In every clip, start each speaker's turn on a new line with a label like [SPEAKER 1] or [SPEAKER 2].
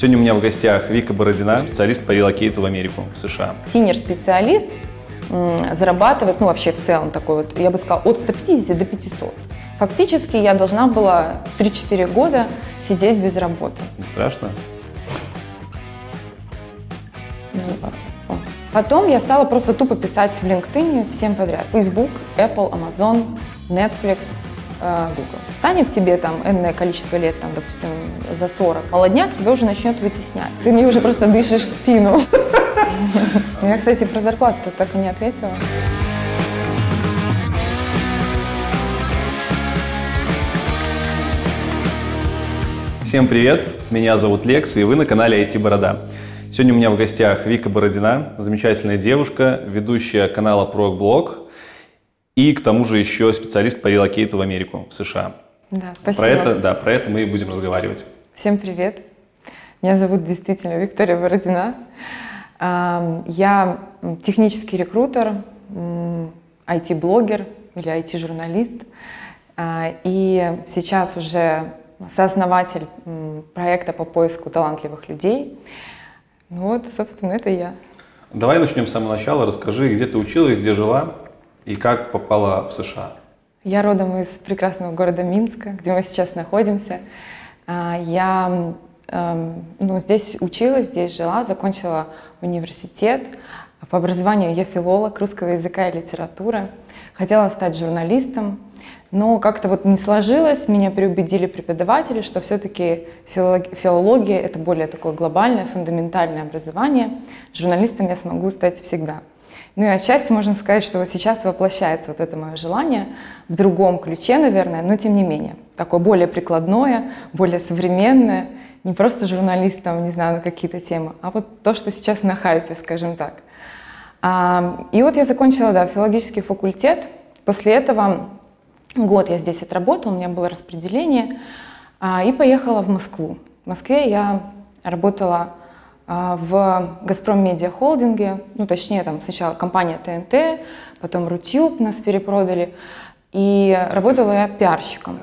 [SPEAKER 1] Сегодня у меня в гостях Вика Бородина, специалист по релокейту в Америку, в США.
[SPEAKER 2] Синер-специалист зарабатывает, ну вообще в целом такой вот, я бы сказала, от 150 до 500. Фактически я должна была 3-4 года сидеть без работы.
[SPEAKER 1] Не страшно?
[SPEAKER 2] Потом я стала просто тупо писать в LinkedIn всем подряд. Facebook, Apple, Amazon, Netflix, Google. Станет тебе там энное количество лет, там, допустим, за 40, молодняк тебя уже начнет вытеснять. Ты мне уже просто дышишь в спину. Я, кстати, про зарплату так и не ответила.
[SPEAKER 1] Всем привет, меня зовут Лекс, и вы на канале IT Борода. Сегодня у меня в гостях Вика Бородина, замечательная девушка, ведущая канала ProBlog и к тому же еще специалист по релокейту в Америку, в США.
[SPEAKER 2] Да, спасибо.
[SPEAKER 1] Про это, да, про это мы и будем разговаривать.
[SPEAKER 2] Всем привет. Меня зовут действительно Виктория Бородина. Я технический рекрутер, IT-блогер или IT-журналист. А, и сейчас уже сооснователь проекта по поиску талантливых людей. Ну вот, собственно, это я.
[SPEAKER 1] Давай начнем с самого начала. Расскажи, где ты училась, где жила и как попала в США.
[SPEAKER 2] Я родом из прекрасного города Минска, где мы сейчас находимся. А, я эм, ну, здесь училась, здесь жила, закончила университет. По образованию я филолог русского языка и литературы. Хотела стать журналистом, но как-то вот не сложилось, меня переубедили преподаватели, что все-таки филология — это более такое глобальное, фундаментальное образование. Журналистом я смогу стать всегда. Ну и отчасти можно сказать, что вот сейчас воплощается вот это мое желание в другом ключе, наверное, но тем не менее. Такое более прикладное, более современное, не просто журналистом, не знаю, на какие-то темы, а вот то, что сейчас на хайпе, скажем так. И вот я закончила, да, филологический факультет. После этого Год я здесь отработала, у меня было распределение, а, и поехала в Москву. В Москве я работала а, в «Газпром Медиа Холдинге», ну, точнее, там сначала компания ТНТ, потом Рутюб нас перепродали, и работала я пиарщиком.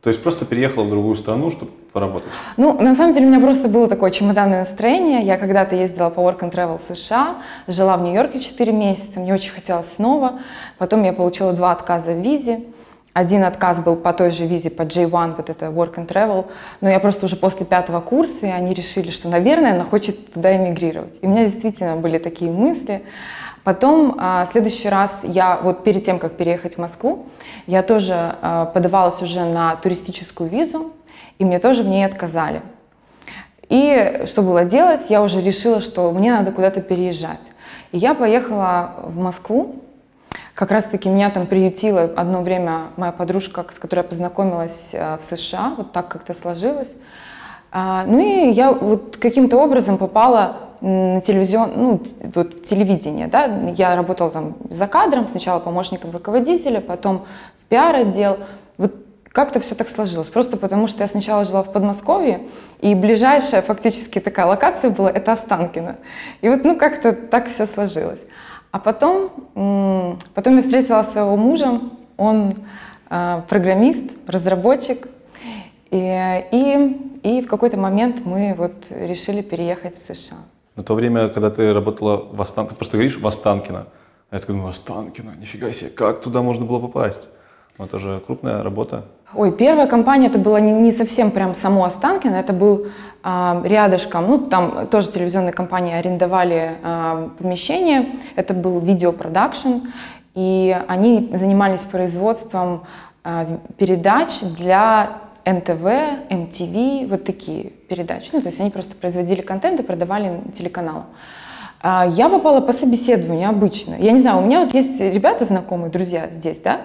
[SPEAKER 1] То есть просто переехала в другую страну, чтобы поработать?
[SPEAKER 2] Ну, на самом деле у меня просто было такое чемоданное настроение. Я когда-то ездила по Work and Travel США, жила в Нью-Йорке 4 месяца, мне очень хотелось снова. Потом я получила два отказа в визе. Один отказ был по той же визе, по J1, вот это Work and Travel, но я просто уже после пятого курса, и они решили, что, наверное, она хочет туда эмигрировать. И у меня действительно были такие мысли. Потом, а, в следующий раз, я вот перед тем, как переехать в Москву, я тоже а, подавалась уже на туристическую визу, и мне тоже в ней отказали. И что было делать? Я уже решила, что мне надо куда-то переезжать. И я поехала в Москву, как раз-таки меня там приютила одно время моя подружка, с которой я познакомилась э, в США, вот так как-то сложилось. А, ну и я вот каким-то образом попала на телевизион, ну, вот в телевидение, да, я работала там за кадром, сначала помощником руководителя, потом в пиар-отдел, вот как-то все так сложилось, просто потому что я сначала жила в Подмосковье, и ближайшая фактически такая локация была, это Останкино, и вот, ну, как-то так все сложилось. А потом, потом я встретила своего мужа, он э, программист, разработчик, и, и, и в какой-то момент мы вот решили переехать в США.
[SPEAKER 1] На то время, когда ты работала в Останкино, ты просто говоришь в Останкино, я такой думаю, Останкино, нифига себе, как туда можно было попасть? Это же крупная работа.
[SPEAKER 2] Ой, первая компания, это была не, не совсем прям само Останкино, это был а, рядышком, ну, там тоже телевизионные компании арендовали а, помещение, это был видеопродакшн, и они занимались производством а, передач для НТВ, MTV, вот такие передачи. Ну, то есть они просто производили контент и продавали телеканалам. Я попала по собеседованию обычно. Я не знаю, у меня вот есть ребята знакомые, друзья здесь, да,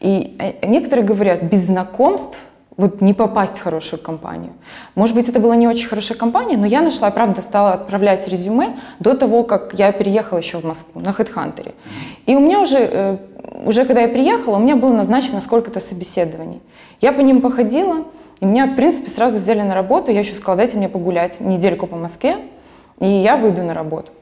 [SPEAKER 2] и э, некоторые говорят, без знакомств вот не попасть в хорошую компанию. Может быть, это была не очень хорошая компания, но я нашла, правда, стала отправлять резюме до того, как я переехала еще в Москву на HeadHunter. И у меня уже, э, уже когда я приехала, у меня было назначено сколько-то собеседований. Я по ним походила, и меня, в принципе, сразу взяли на работу. Я еще сказала, дайте мне погулять недельку по Москве, и я выйду на работу.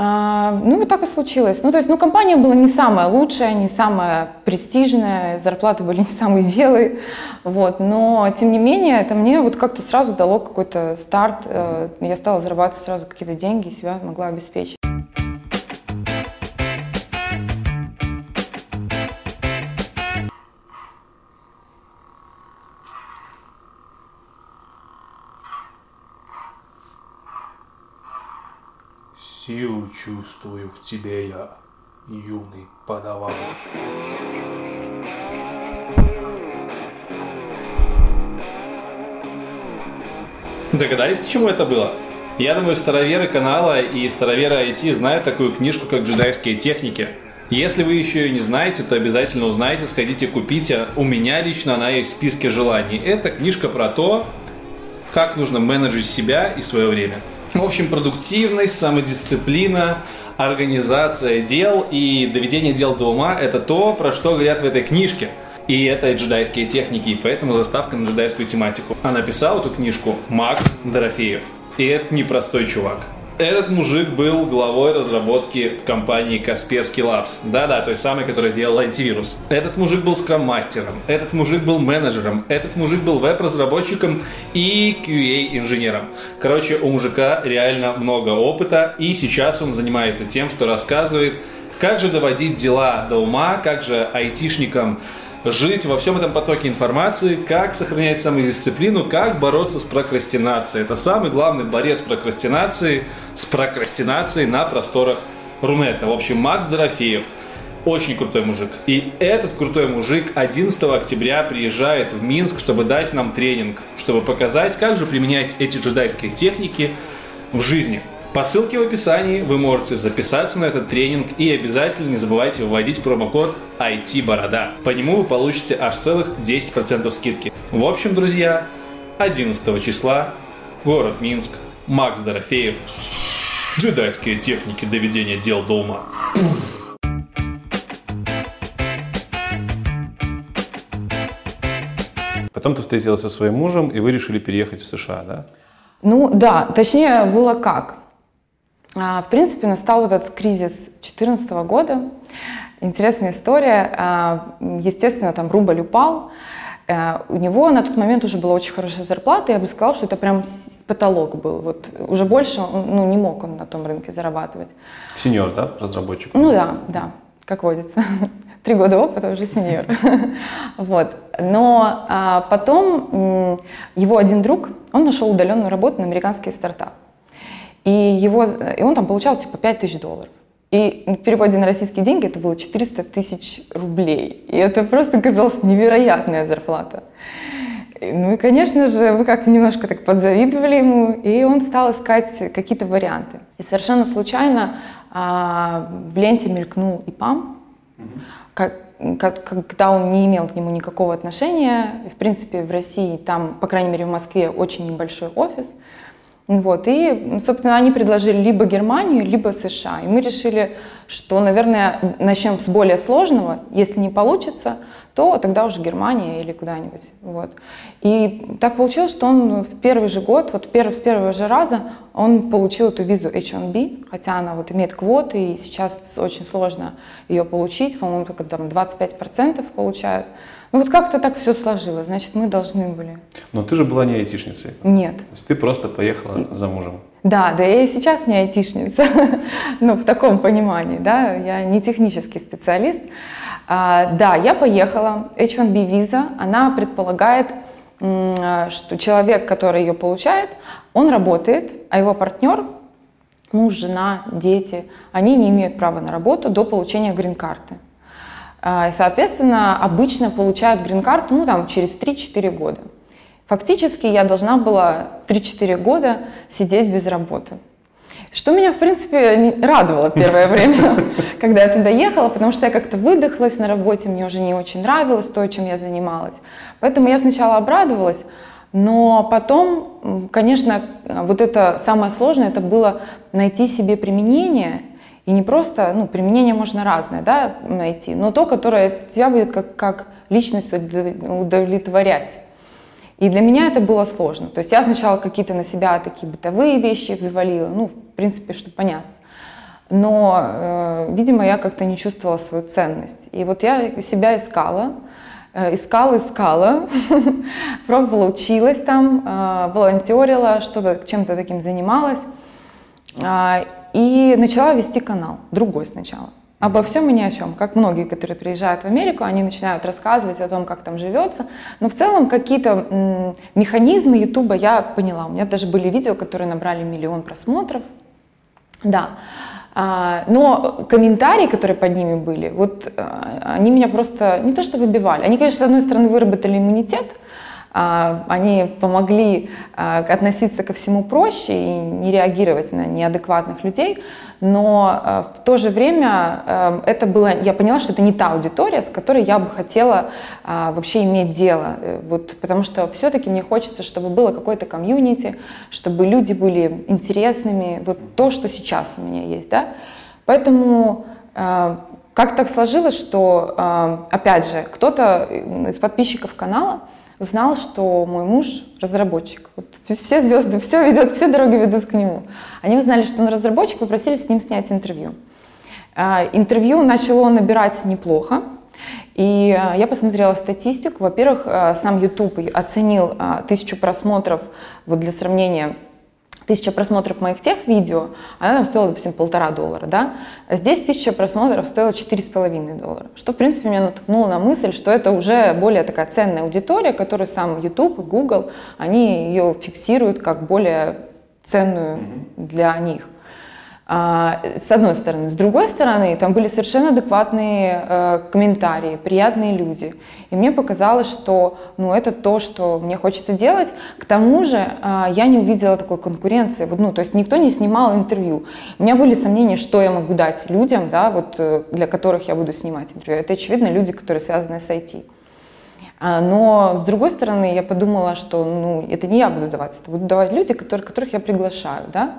[SPEAKER 2] А, ну, вот так и случилось. Ну, то есть, ну, компания была не самая лучшая, не самая престижная, зарплаты были не самые белые, вот, но, тем не менее, это мне вот как-то сразу дало какой-то старт, э, я стала зарабатывать сразу какие-то деньги, себя могла обеспечить.
[SPEAKER 3] Силу чувствую в тебе я, юный подаван.
[SPEAKER 4] Догадались, к чему это было? Я думаю, староверы канала и староверы IT знают такую книжку, как «Джедайские техники». Если вы еще ее не знаете, то обязательно узнайте, сходите, купите. У меня лично она есть в списке желаний. Это книжка про то, как нужно менеджить себя и свое время. В общем, продуктивность, самодисциплина, организация дел и доведение дел до ума – это то, про что говорят в этой книжке. И это джедайские техники, и поэтому заставка на джедайскую тематику. А написал эту книжку Макс Дорофеев. И это непростой чувак. Этот мужик был главой разработки в компании Kaspersky Labs. Да-да, той самой, которая делала антивирус. Этот мужик был скрам-мастером, этот мужик был менеджером, этот мужик был веб-разработчиком и QA-инженером. Короче, у мужика реально много опыта, и сейчас он занимается тем, что рассказывает, как же доводить дела до ума, как же айтишникам жить во всем этом потоке информации, как сохранять самодисциплину, как бороться с прокрастинацией. Это самый главный борец с прокрастинацией, с прокрастинацией на просторах Рунета. В общем, Макс Дорофеев очень крутой мужик. И этот крутой мужик 11 октября приезжает в Минск, чтобы дать нам тренинг, чтобы показать, как же применять эти джедайские техники в жизни. По ссылке в описании вы можете записаться на этот тренинг и обязательно не забывайте вводить промокод IT-борода. По нему вы получите аж целых 10% скидки. В общем, друзья, 11 числа, город Минск, Макс Дорофеев, джедайские техники доведения дел до ума. Потом ты встретилась со своим мужем, и вы решили переехать в США, да?
[SPEAKER 2] Ну да, точнее было как. А, в принципе, настал вот этот кризис 2014 года. Интересная история. А, естественно, там рубль упал. Э, у него на тот момент уже была очень хорошая зарплата. Я бы сказала, что это прям потолок был. Вот уже больше ну, не мог он на том рынке зарабатывать.
[SPEAKER 4] Сеньор, да, разработчик?
[SPEAKER 2] Ну да, да, как водится. Три года опыта уже сеньор. вот. Но а, потом его один друг, он нашел удаленную работу на американский стартап. И, его, и он там получал типа 5 тысяч долларов. И в переводе на российские деньги это было 400 тысяч рублей. И это просто казалось невероятная зарплата. Ну и, конечно же, вы как немножко так подзавидовали ему, и он стал искать какие-то варианты. И совершенно случайно а, в ленте мелькнул ИПАМ, как, как, когда он не имел к нему никакого отношения. В принципе, в России, там, по крайней мере, в Москве очень небольшой офис – вот, и, собственно, они предложили либо Германию, либо США. И мы решили, что, наверное, начнем с более сложного. Если не получится, то тогда уже Германия или куда-нибудь. Вот. И так получилось, что он в первый же год, вот перв, с первого же раза, он получил эту визу H1B, хотя она вот имеет квоты, и сейчас очень сложно ее получить, по-моему, только там 25% получают. Ну вот как-то так все сложилось, значит, мы должны были.
[SPEAKER 4] Но ты же была не айтишницей.
[SPEAKER 2] Нет.
[SPEAKER 4] То есть ты просто поехала за мужем.
[SPEAKER 2] Да, да, я и сейчас не айтишница, ну, в таком понимании, да, я не технический специалист. А, да, я поехала, H1B виза, она предполагает, что человек, который ее получает, он работает, а его партнер, муж, жена, дети, они не имеют права на работу до получения грин-карты. А, и, соответственно, обычно получают грин-карту ну, там, через 3-4 года. Фактически я должна была 3-4 года сидеть без работы. Что меня, в принципе, радовало первое время, когда я туда ехала, потому что я как-то выдохлась на работе, мне уже не очень нравилось то, чем я занималась. Поэтому я сначала обрадовалась, но потом, конечно, вот это самое сложное, это было найти себе применение и не просто, ну, применение можно разное, да, найти, но то, которое тебя будет как, как личность удовлетворять. И для меня это было сложно. То есть я сначала какие-то на себя такие бытовые вещи взвалила, ну, в принципе, что понятно. но, э, видимо, я как-то не чувствовала свою ценность. И вот я себя искала, э, искала, искала, пробовала, училась там, э, волонтерила, что-то чем-то таким занималась. И начала вести канал, другой сначала. Обо всем и ни о чем. Как многие, которые приезжают в Америку, они начинают рассказывать о том, как там живется. Но в целом какие-то механизмы Ютуба я поняла. У меня даже были видео, которые набрали миллион просмотров. Да. А, но комментарии, которые под ними были, вот а, они меня просто не то что выбивали. Они, конечно, с одной стороны выработали иммунитет, они помогли а, относиться ко всему проще и не реагировать на неадекватных людей, но а, в то же время это было, я поняла, что это не та аудитория, с которой я бы хотела вообще иметь дело, э, вот, потому что все-таки мне хочется, чтобы было какое-то комьюнити, чтобы люди были интересными, вот то, что сейчас у меня есть, да, поэтому как так сложилось, что, опять же, кто-то из подписчиков канала узнал, что мой муж разработчик. Вот все звезды, все ведет, все дороги ведут к нему. Они узнали, что он разработчик, попросили с ним снять интервью. А, интервью начало набирать неплохо, и а, я посмотрела статистику. Во-первых, а, сам YouTube оценил тысячу просмотров, вот для сравнения, тысяча просмотров моих тех видео, она там стоила, допустим, полтора доллара, да, а здесь тысяча просмотров стоила четыре с половиной доллара, что, в принципе, меня натолкнуло на мысль, что это уже более такая ценная аудитория, которую сам YouTube и Google, они ее фиксируют как более ценную для них. А, с одной стороны. С другой стороны, там были совершенно адекватные э, комментарии, приятные люди. И мне показалось, что ну, это то, что мне хочется делать. К тому же э, я не увидела такой конкуренции. Вот, ну, то есть никто не снимал интервью. У меня были сомнения, что я могу дать людям, да, вот, э, для которых я буду снимать интервью. Это, очевидно, люди, которые связаны с IT. А, но, с другой стороны, я подумала, что ну, это не я буду давать, это будут давать люди, которые, которых я приглашаю. Да?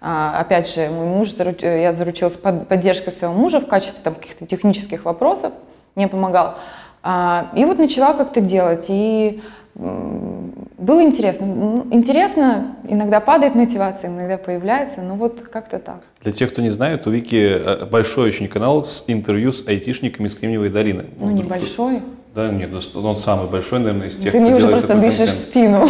[SPEAKER 2] А, опять же, мой муж, я заручилась под, поддержкой своего мужа в качестве там, каких-то технических вопросов, мне помогал. А, и вот начала как-то делать, и было интересно. Интересно, иногда падает мотивация, иногда появляется, но вот как-то так.
[SPEAKER 1] Для тех, кто не знает, у Вики э, большой очень канал с интервью с айтишниками из Кремниевой долины.
[SPEAKER 2] Ну, небольшой.
[SPEAKER 1] Да, нет, он самый большой, наверное, из тех,
[SPEAKER 2] Ты
[SPEAKER 1] мне
[SPEAKER 2] уже просто дышишь в спину.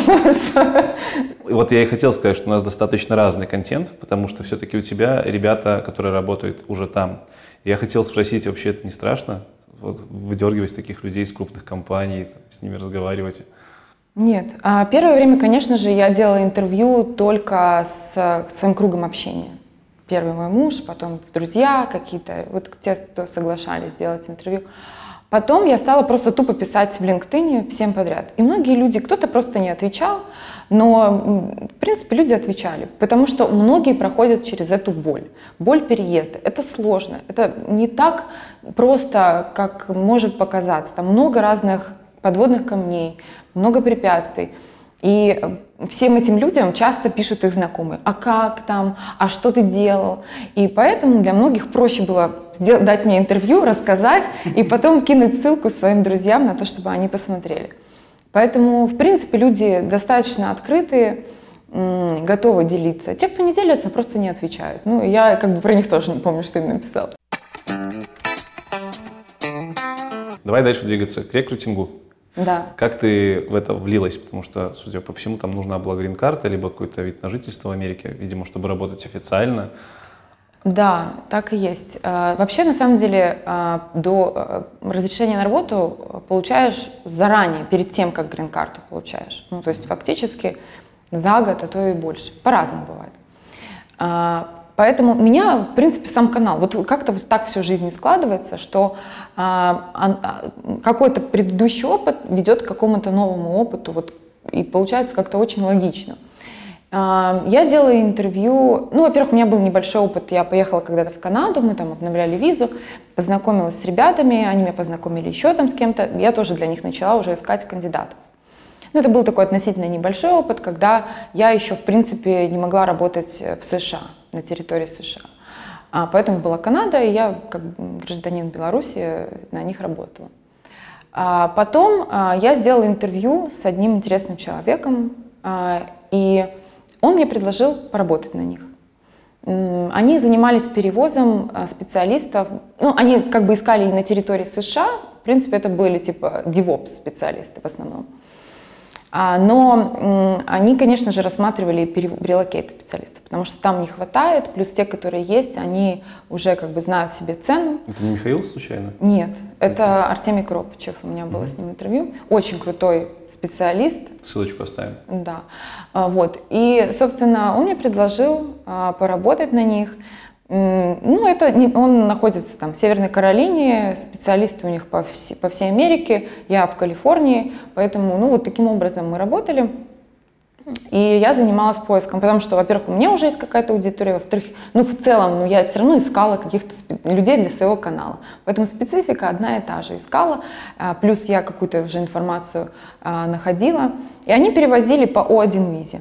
[SPEAKER 1] И вот я и хотел сказать, что у нас достаточно разный контент, потому что все-таки у тебя ребята, которые работают уже там. Я хотел спросить, вообще это не страшно? Вот, выдергивать таких людей из крупных компаний, с ними разговаривать?
[SPEAKER 2] Нет. А первое время, конечно же, я делала интервью только с своим кругом общения. Первый мой муж, потом друзья какие-то, вот те, кто соглашались сделать интервью. Потом я стала просто тупо писать в LinkedIn всем подряд. И многие люди, кто-то просто не отвечал, но, в принципе, люди отвечали, потому что многие проходят через эту боль. Боль переезда. Это сложно. Это не так просто, как может показаться. Там много разных подводных камней, много препятствий. И всем этим людям часто пишут их знакомые, а как там, а что ты делал. И поэтому для многих проще было сделать, дать мне интервью, рассказать и потом кинуть ссылку своим друзьям на то, чтобы они посмотрели. Поэтому, в принципе, люди достаточно открытые, готовы делиться. Те, кто не делятся, просто не отвечают. Ну, я как бы про них тоже не помню, что им написал.
[SPEAKER 1] Давай дальше двигаться к рекрутингу.
[SPEAKER 2] Да.
[SPEAKER 1] Как ты в это влилась? Потому что, судя по всему, там нужна была грин-карта, либо какой-то вид на жительство в Америке, видимо, чтобы работать официально.
[SPEAKER 2] Да, так и есть. А, вообще, на самом деле, а, до а, разрешения на работу получаешь заранее, перед тем, как грин-карту получаешь. Ну, то есть фактически за год, а то и больше. По-разному бывает. Поэтому меня, в принципе, сам канал, вот как-то вот так все в жизни складывается, что а, какой-то предыдущий опыт ведет к какому-то новому опыту, вот, и получается как-то очень логично. Я делала интервью, ну, во-первых, у меня был небольшой опыт, я поехала когда-то в Канаду, мы там обновляли визу, познакомилась с ребятами, они меня познакомили еще там с кем-то, я тоже для них начала уже искать кандидатов. Ну, это был такой относительно небольшой опыт, когда я еще, в принципе, не могла работать в США, на территории США. А поэтому была Канада, и я, как гражданин Беларуси, на них работала. А потом а, я сделала интервью с одним интересным человеком, а, и он мне предложил поработать на них. Они занимались перевозом а, специалистов, ну, они как бы искали на территории США, в принципе, это были типа DevOps специалисты в основном. А, но они, конечно же, рассматривали релокейт специалистов, потому что там не хватает, плюс те, которые есть, они уже как бы знают себе цену.
[SPEAKER 1] Это не Михаил случайно?
[SPEAKER 2] Нет, это Артемий Кропачев, у меня было mm-hmm. с ним интервью. Очень крутой специалист.
[SPEAKER 1] Ссылочку оставим.
[SPEAKER 2] Да, а, вот. И, собственно, он мне предложил а, поработать на них. Ну, это не, он находится там в Северной Каролине, специалисты у них по, вс, по всей Америке, я в Калифорнии, поэтому, ну, вот таким образом мы работали. И я занималась поиском, потому что, во-первых, у меня уже есть какая-то аудитория, во-вторых, ну, в целом, ну, я все равно искала каких-то людей для своего канала. Поэтому специфика одна и та же искала, а, плюс я какую-то уже информацию а, находила. И они перевозили по О1 визе.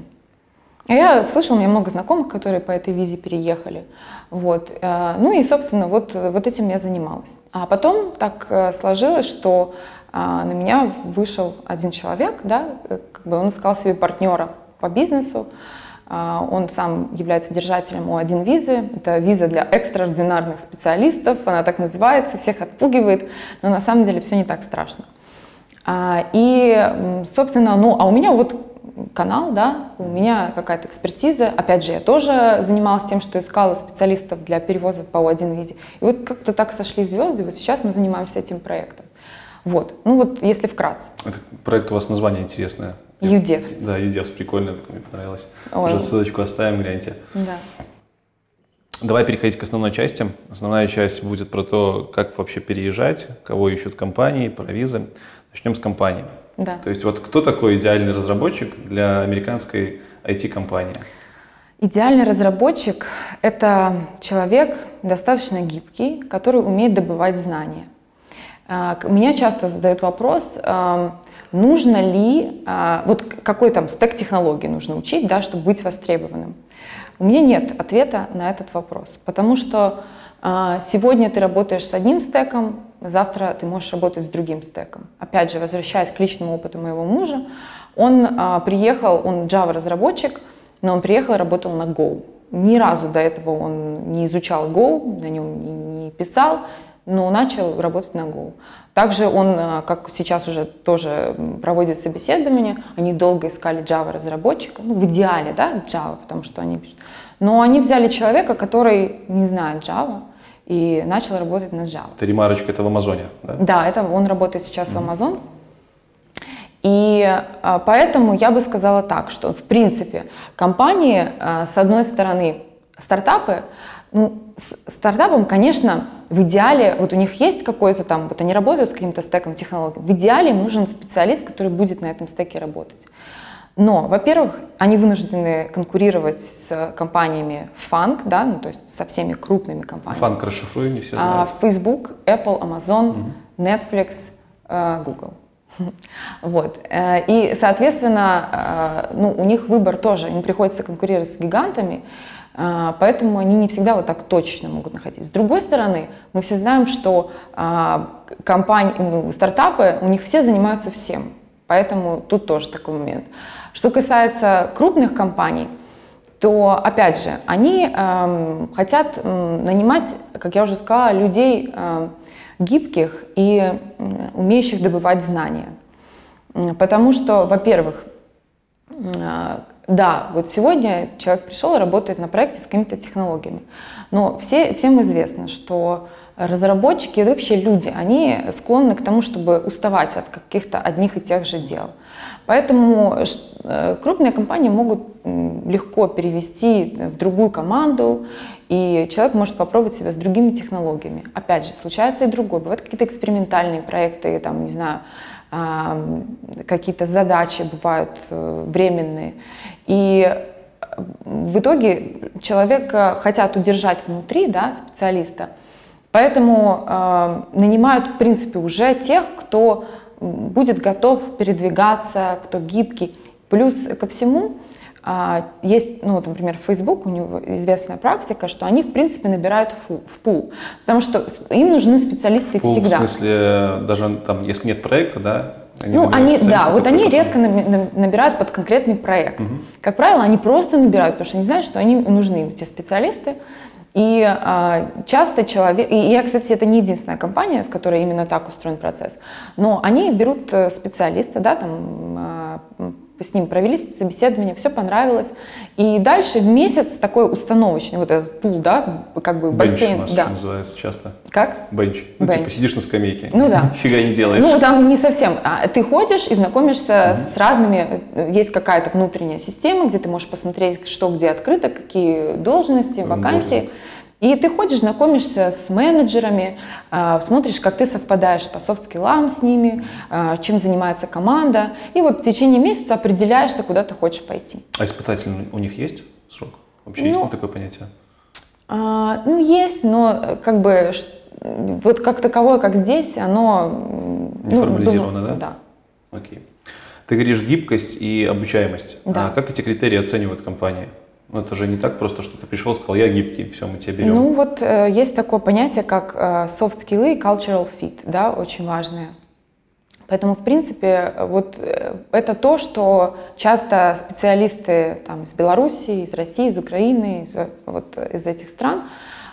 [SPEAKER 2] А я слышала, у меня много знакомых, которые по этой визе переехали. Вот. Э, ну и, собственно, вот, вот этим я занималась. А потом так э, сложилось, что а, на меня вышел один человек, да, э, как бы он искал себе партнера по бизнесу. Он сам является держателем О1 визы. Это виза для экстраординарных специалистов, она так называется, всех отпугивает, но на самом деле все не так страшно. А, и, собственно, ну, а у меня вот канал, да, у меня какая-то экспертиза. Опять же, я тоже занималась тем, что искала специалистов для перевоза по О1 визе. И вот как-то так сошли звезды, и вот сейчас мы занимаемся этим проектом. Вот, ну вот если вкратце.
[SPEAKER 1] Это проект у вас название интересное.
[SPEAKER 2] Юдевс.
[SPEAKER 1] Да, Юдевс, прикольно, так мне понравилось. Ой. Уже ссылочку оставим, гляньте.
[SPEAKER 2] Да.
[SPEAKER 1] Давай переходить к основной части. Основная часть будет про то, как вообще переезжать, кого ищут компании, про визы. Начнем с компании.
[SPEAKER 2] Да.
[SPEAKER 1] То есть вот кто такой идеальный разработчик для американской IT-компании?
[SPEAKER 2] Идеальный разработчик — это человек достаточно гибкий, который умеет добывать знания. А, меня часто задают вопрос, нужно ли, а, вот какой там стек технологий нужно учить, да, чтобы быть востребованным. У меня нет ответа на этот вопрос, потому что а, сегодня ты работаешь с одним стеком, завтра ты можешь работать с другим стеком. Опять же, возвращаясь к личному опыту моего мужа, он а, приехал, он Java разработчик, но он приехал и работал на Go. Ни разу до этого он не изучал Go, на нем не, не писал, но начал работать на Go. Также он, а, как сейчас уже тоже проводит собеседование, они долго искали Java разработчика, ну в идеале, да, Java, потому что они пишут. Но они взяли человека, который не знает Java, и начал работать на Java.
[SPEAKER 1] Это ремарочка, это в Амазоне, да?
[SPEAKER 2] Да, это он работает сейчас mm-hmm. в Amazon. И а, поэтому я бы сказала так, что в принципе компании, а, с одной стороны, стартапы, ну, с стартапом, конечно, в идеале, вот у них есть какой-то там, вот они работают с каким-то стеком технологий, в идеале им нужен специалист, который будет на этом стеке работать. Но, во-первых, они вынуждены конкурировать с компаниями Funk, да, ну, то есть со всеми крупными компаниями.
[SPEAKER 1] Funk расшифруй, не все знают.
[SPEAKER 2] А, Facebook, Apple, Amazon, угу. Netflix, э, Google. Вот. Э, и, соответственно, э, ну, у них выбор тоже, им приходится конкурировать с гигантами, поэтому они не всегда вот так точно могут находить. С другой стороны, мы все знаем, что компании, ну, стартапы, у них все занимаются всем, поэтому тут тоже такой момент. Что касается крупных компаний, то, опять же, они э, хотят э, нанимать, как я уже сказала, людей э, гибких и э, умеющих добывать знания. Потому что, во-первых, э, да, вот сегодня человек пришел и работает на проекте с какими-то технологиями, но все, всем известно, что разработчики, вообще люди, они склонны к тому, чтобы уставать от каких-то одних и тех же дел. Поэтому э, крупные компании могут легко перевести в другую команду, и человек может попробовать себя с другими технологиями. Опять же, случается и другое. Бывают какие-то экспериментальные проекты, там, не знаю, какие-то задачи бывают э, временные. И в итоге человека хотят удержать внутри, да, специалиста, поэтому э, нанимают, в принципе, уже тех, кто будет готов передвигаться, кто гибкий. Плюс ко всему, а, есть, ну, вот, например, Facebook, у него известная практика, что они, в принципе, набирают фу, в пул, потому что им нужны специалисты
[SPEAKER 1] пул,
[SPEAKER 2] всегда.
[SPEAKER 1] В смысле, даже там, если нет проекта, да, Они
[SPEAKER 2] ну, они, да, вот они редко набирают под конкретный проект.
[SPEAKER 1] Мгм.
[SPEAKER 2] Как правило, они просто набирают, потому что они знают, что они нужны, эти специалисты. И а, часто человек, и я, кстати, это не единственная компания, в которой именно так устроен процесс, но они берут э, специалиста, да, там, а, с ним провели собеседование, все понравилось, и дальше месяц такой установочный, вот этот пул, да, как бы
[SPEAKER 1] Бенч
[SPEAKER 2] бассейн,
[SPEAKER 1] у нас
[SPEAKER 2] да.
[SPEAKER 1] называется часто.
[SPEAKER 2] Как?
[SPEAKER 1] Бенч. Ну,
[SPEAKER 2] Бенч.
[SPEAKER 1] типа сидишь на скамейке.
[SPEAKER 2] Ну да.
[SPEAKER 1] Нифига не делаешь.
[SPEAKER 2] Ну, там не совсем. А ты ходишь и знакомишься с разными, э, есть какая-то внутренняя система, где ты можешь посмотреть, что где открыто, какие должности, вакансии. И ты ходишь, знакомишься с менеджерами, а, смотришь, как ты совпадаешь по софт-скиллам с ними, а, чем занимается команда. И вот в течение месяца определяешься, куда ты хочешь пойти.
[SPEAKER 1] А испытательный у них есть срок? Вообще есть
[SPEAKER 2] Ну,
[SPEAKER 1] ли такое понятие?
[SPEAKER 2] А, ну, есть, но э, как бы вот как таковое, как здесь, оно...
[SPEAKER 1] Не
[SPEAKER 2] ну,
[SPEAKER 1] формализировано,
[SPEAKER 2] думаю,
[SPEAKER 1] да? Окей. Ты говоришь гибкость и обучаемость.
[SPEAKER 2] Да.
[SPEAKER 1] А как эти критерии оценивают компании? Ну, это же не так просто, что ты пришел, сказал, я гибкий, все, мы тебя берем.
[SPEAKER 2] Ну вот э, есть такое понятие, как э, soft skills и cultural fit, да, очень важные. Поэтому, в принципе, вот э, это то, что часто специалисты там, из Беларуси, из России, из Украины, из, вот, из этих стран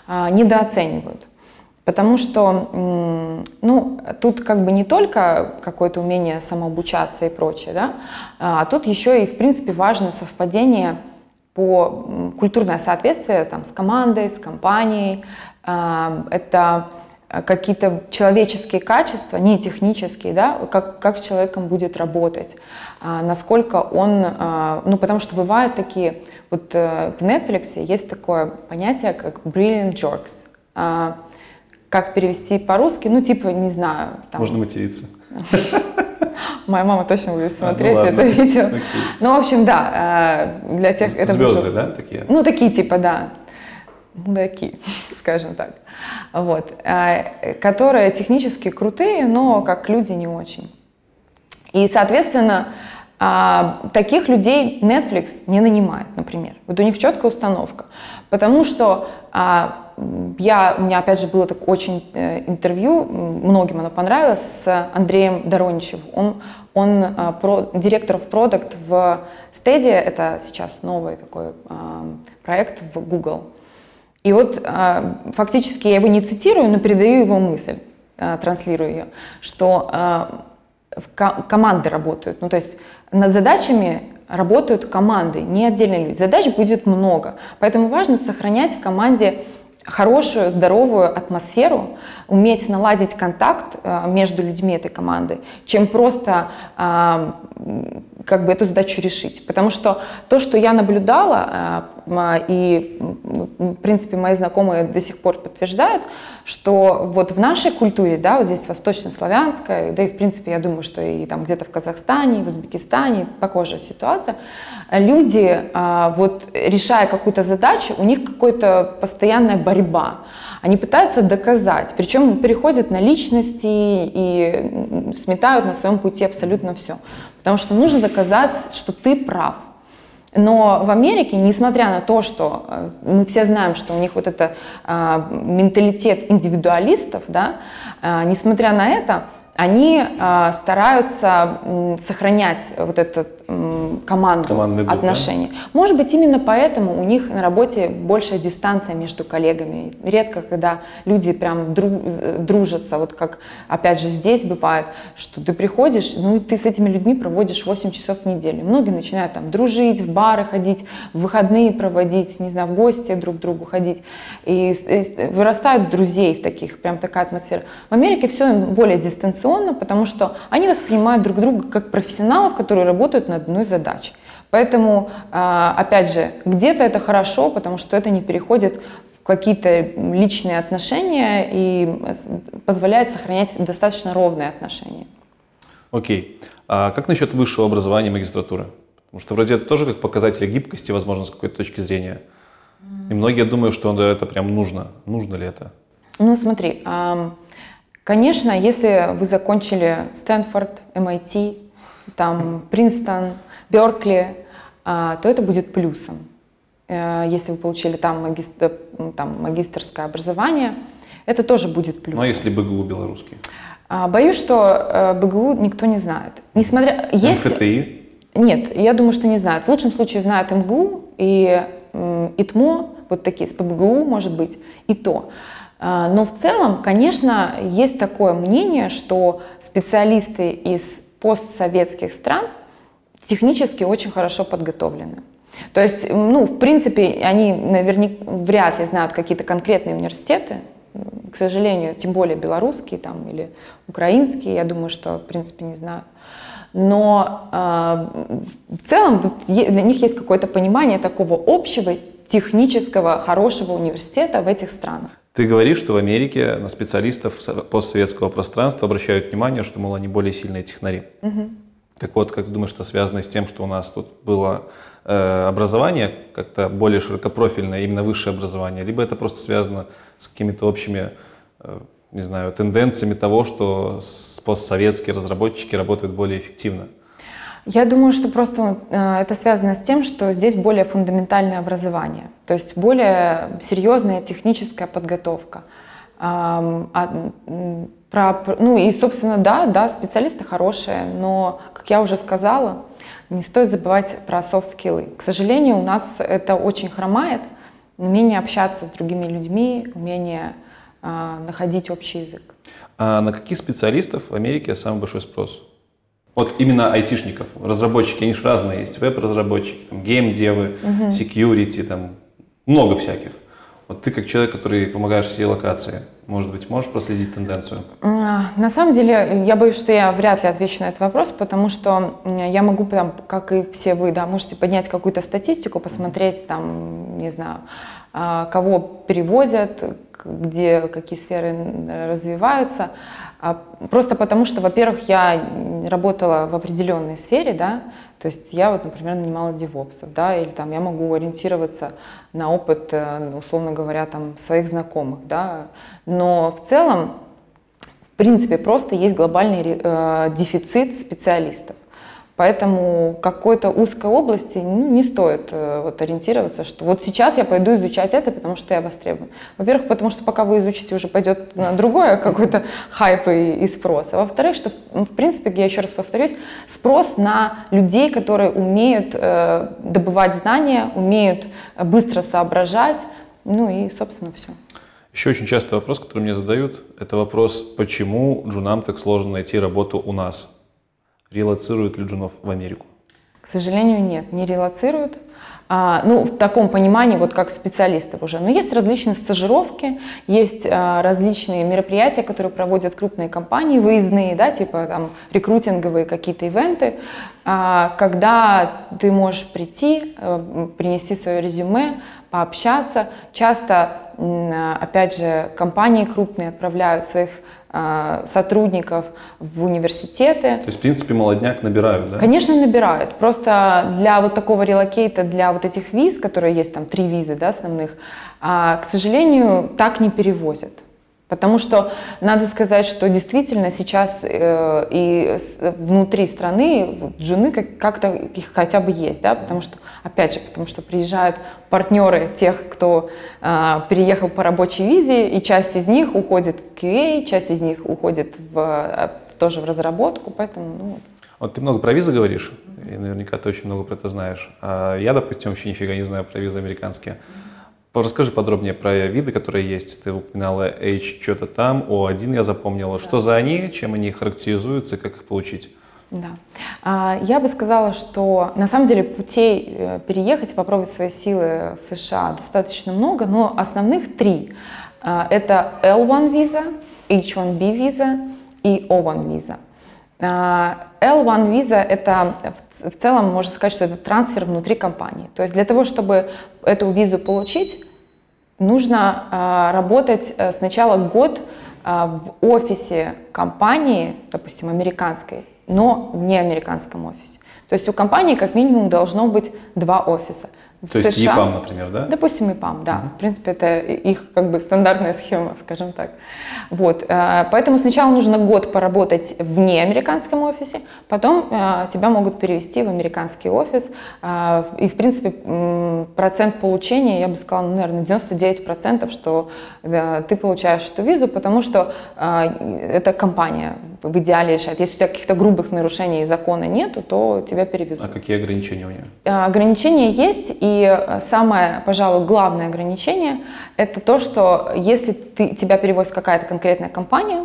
[SPEAKER 2] а, недооценивают. Потому что, ну, тут как бы не только какое-то умение самообучаться и прочее, да, а тут еще и, в принципе, важно совпадение по культурное соответствие там, с командой, с компанией. А, Это а, какие-то человеческие качества, не технические, да, как, как с человеком будет работать, а, насколько он, а, ну, потому что бывают такие, вот э, в Netflix есть такое понятие, как brilliant jerks. А, Как перевести по-русски? Ну, типа, не знаю, там,
[SPEAKER 1] Можно материться.
[SPEAKER 2] моя мама точно будет
[SPEAKER 1] А, ну
[SPEAKER 2] смотреть это видео.
[SPEAKER 1] Окей.
[SPEAKER 2] Ну, в общем, да, э, для тех... это
[SPEAKER 1] Звезды, да, такие?
[SPEAKER 2] Ну, такие типа, да, мудаки, скажем так. Вот. э, Которые технически крутые, но как люди не очень. И, соответственно, а, таких людей Netflix не нанимает, например. Вот у них четкая установка. Потому что а, я, у меня, опять же, было так очень э, интервью, многим оно понравилось, с Андреем Дороничевым. Он, он а, про, директор в продукт в Stadia, это сейчас новый такой а, проект в Google. И вот а, фактически я его не цитирую, но передаю его мысль, а, транслирую ее, что команды работают. Ну, то есть над задачами работают команды, не отдельные люди. Задач будет много, поэтому важно сохранять в команде хорошую, здоровую атмосферу, уметь наладить контакт а, между людьми этой команды, чем просто а, как бы эту задачу решить. Потому что то, что я наблюдала, а, м, и в принципе мои знакомые до сих пор подтверждают, что вот в нашей культуре, да, вот здесь восточнославянская, да и в принципе я думаю, что и там где-то в Казахстане, в Узбекистане похожая ситуация, люди а, вот решая какую-то задачу, у них какая-то постоянная борьба. Они пытаются доказать, причем переходят на личности и сметают на своем пути абсолютно все. Потому что нужно доказать, что ты прав. Но в Америке, несмотря на то, что э, мы все знаем, что у них вот это а, менталитет индивидуалистов, да, а, несмотря на это, они а, стараются сохранять вот эту м, команду
[SPEAKER 1] Командный дух, да?
[SPEAKER 2] Может быть, именно поэтому у них на работе большая дистанция между коллегами. Редко, когда люди прям дру- дружатся, вот как, опять же, здесь бывает, что ты приходишь, ну и ты с этими людьми проводишь 8 часов в неделю. Многие начинают там дружить, в бары ходить, в выходные проводить, не знаю, в гости друг к другу ходить. И, вырастают друзей в таких, прям такая атмосфера. В Америке все более дистанционно, потому что они воспринимают друг друга как профессионалов, которые работают над одной задачей. Поэтому, а, опять же, где-то это хорошо, потому что это не переходит в какие-то личные отношения и с- позволяет сохранять достаточно ровные отношения.
[SPEAKER 1] Окей. А как насчет высшего образования магистратуры? Потому что вроде это тоже как показатель гибкости, возможно, с какой-то точки зрения. И многие думают, что это прям нужно. Нужно ли это?
[SPEAKER 2] Ну, смотри, конечно, если вы закончили Стэнфорд, MIT, там, Принстон, Беркли, а, то это будет плюсом. Э, Если вы получили там, магистр, там магистрское образование, это тоже будет плюсом.
[SPEAKER 1] Ну, а если БГУ белорусский?
[SPEAKER 2] А, боюсь, что э, БГУ никто не знает. Несмотря есть
[SPEAKER 1] МФТИ?
[SPEAKER 2] Нет, я думаю, что не знают. В лучшем случае знают МГУ и ИТМО, вот такие, с ПБГУ, может быть, и то. А, Но в целом, конечно, есть такое мнение, что специалисты из постсоветских стран технически очень хорошо подготовлены. То есть, ну, в принципе, они наверняка вряд ли знают какие-то конкретные университеты, к сожалению, тем более белорусские там или украинские, я думаю, что, в принципе, не знают. Но а, в целом тут для них есть какое-то понимание такого общего технического хорошего университета в этих странах.
[SPEAKER 1] Ты говоришь, что в Америке на специалистов со- постсоветского пространства обращают внимание, что, мол, они более сильные технари. Так вот, как ты думаешь, это связано с тем, что у нас тут было э, образование как-то более широкопрофильное, именно высшее образование, либо это просто связано с какими-то общими, э, не знаю, тенденциями того, что постсоветские разработчики работают более эффективно?
[SPEAKER 2] Я думаю, что просто э, это связано с тем, что здесь более фундаментальное образование, то есть более серьезная техническая подготовка. А, про- ну и, собственно, да, да, специалисты хорошие, но, как я уже сказала, не стоит забывать про софт-скиллы. К сожалению, у нас это очень хромает, умение общаться с другими людьми, умение а, находить общий язык.
[SPEAKER 1] А на каких специалистов в Америке самый большой спрос? Вот именно айтишников, разработчики, они же разные есть, веб-разработчики, там, гейм-девы, security, там, много всяких. Вот ты как человек, который помогаешь всей локации, может быть, можешь проследить тенденцию?
[SPEAKER 2] А, На самом деле, я боюсь, что я вряд ли отвечу на этот вопрос, потому что я могу, там, как и все вы, да, можете поднять какую-то статистику, посмотреть, там, не знаю, кого перевозят, где какие сферы развиваются. А, Просто потому что, во-первых, я работала в определенной сфере, да, то есть я вот, например, нанимала девопсов, да, или там я могу ориентироваться на опыт, э, условно говоря, там своих знакомых, да, но в целом в принципе, просто есть глобальный э, дефицит специалистов. Поэтому какой-то узкой области ну, не стоит э, вот, ориентироваться, что вот сейчас я пойду изучать это, потому что я востребован. Во-первых, потому что пока вы изучите, уже пойдет на другое какой-то хайп и, и спрос. А во-вторых, что в, в принципе, я еще раз повторюсь, спрос на людей, которые умеют э, добывать знания, умеют э, быстро соображать, ну и, собственно, все.
[SPEAKER 1] Еще очень частый вопрос, который мне задают, это вопрос, почему джунам так сложно найти работу у нас? Релацируют ли в Америку?
[SPEAKER 2] К сожалению, нет, не релацируют. А, ну, в таком понимании, вот как специалистов уже. Но есть различные стажировки, есть а, различные мероприятия, которые проводят крупные компании, выездные, да, типа там рекрутинговые какие-то ивенты, а, когда ты можешь прийти, э, принести свое резюме, пообщаться. Часто, а, опять же, компании крупные отправляют своих а, сотрудников в университеты,
[SPEAKER 1] То есть, в принципе, молодняк набирают, да?
[SPEAKER 2] Конечно, набирают. Просто для вот такого релокейта, для вот этих виз, которые есть, там три визы да, основных, а, к сожалению, так не перевозят. Потому что надо сказать, что действительно сейчас э, и внутри страны джуны как- как-то их хотя бы есть, да, потому что, опять же, потому что приезжают партнеры тех, кто э, переехал по рабочей визе, и часть из них уходит в QA, часть из них уходит в, э, тоже в разработку, поэтому, ну, вот.
[SPEAKER 1] Вот ты много про визы говоришь, и наверняка ты очень много про это знаешь. А я, допустим, вообще нифига не знаю про визы американские. Расскажи подробнее про виды, которые есть. Ты упоминала H что-то там, O1 я запомнила. Что за они, чем они характеризуются, как их получить?
[SPEAKER 2] Да. А, Я бы сказала, что на самом деле путей э, переехать и попробовать свои силы в США достаточно много, но основных три. А, Это L1 виза, H1B виза и O1 виза. А, L1 виза это в- целом можно сказать, что это трансфер внутри компании. То есть для того, чтобы эту визу получить, нужно а, работать э, сначала год а, в офисе компании, допустим, американской, но не американском офисе. То есть у компании как минимум должно быть два офиса. В
[SPEAKER 1] То есть
[SPEAKER 2] США.
[SPEAKER 1] ЕПАМ, например, да?
[SPEAKER 2] Допустим, ИПАМ, да. В принципе, это их как бы стандартная схема, скажем так. Вот. э, Поэтому сначала нужно год поработать вне американском офисе, потом э, тебя могут перевести в американский офис. Э, И, в принципе, процент получения, я бы сказала, ну, наверное, 99%, что ты получаешь эту визу, потому что это компания в идеале решает. Если у тебя каких-то грубых нарушений закона нету, то тебя перевезут.
[SPEAKER 1] А какие ограничения у нее?
[SPEAKER 2] Э, Ограничения есть, и э, самое, пожалуй, главное ограничение – это то, что если ты, тебя перевозит какая-то конкретная компания,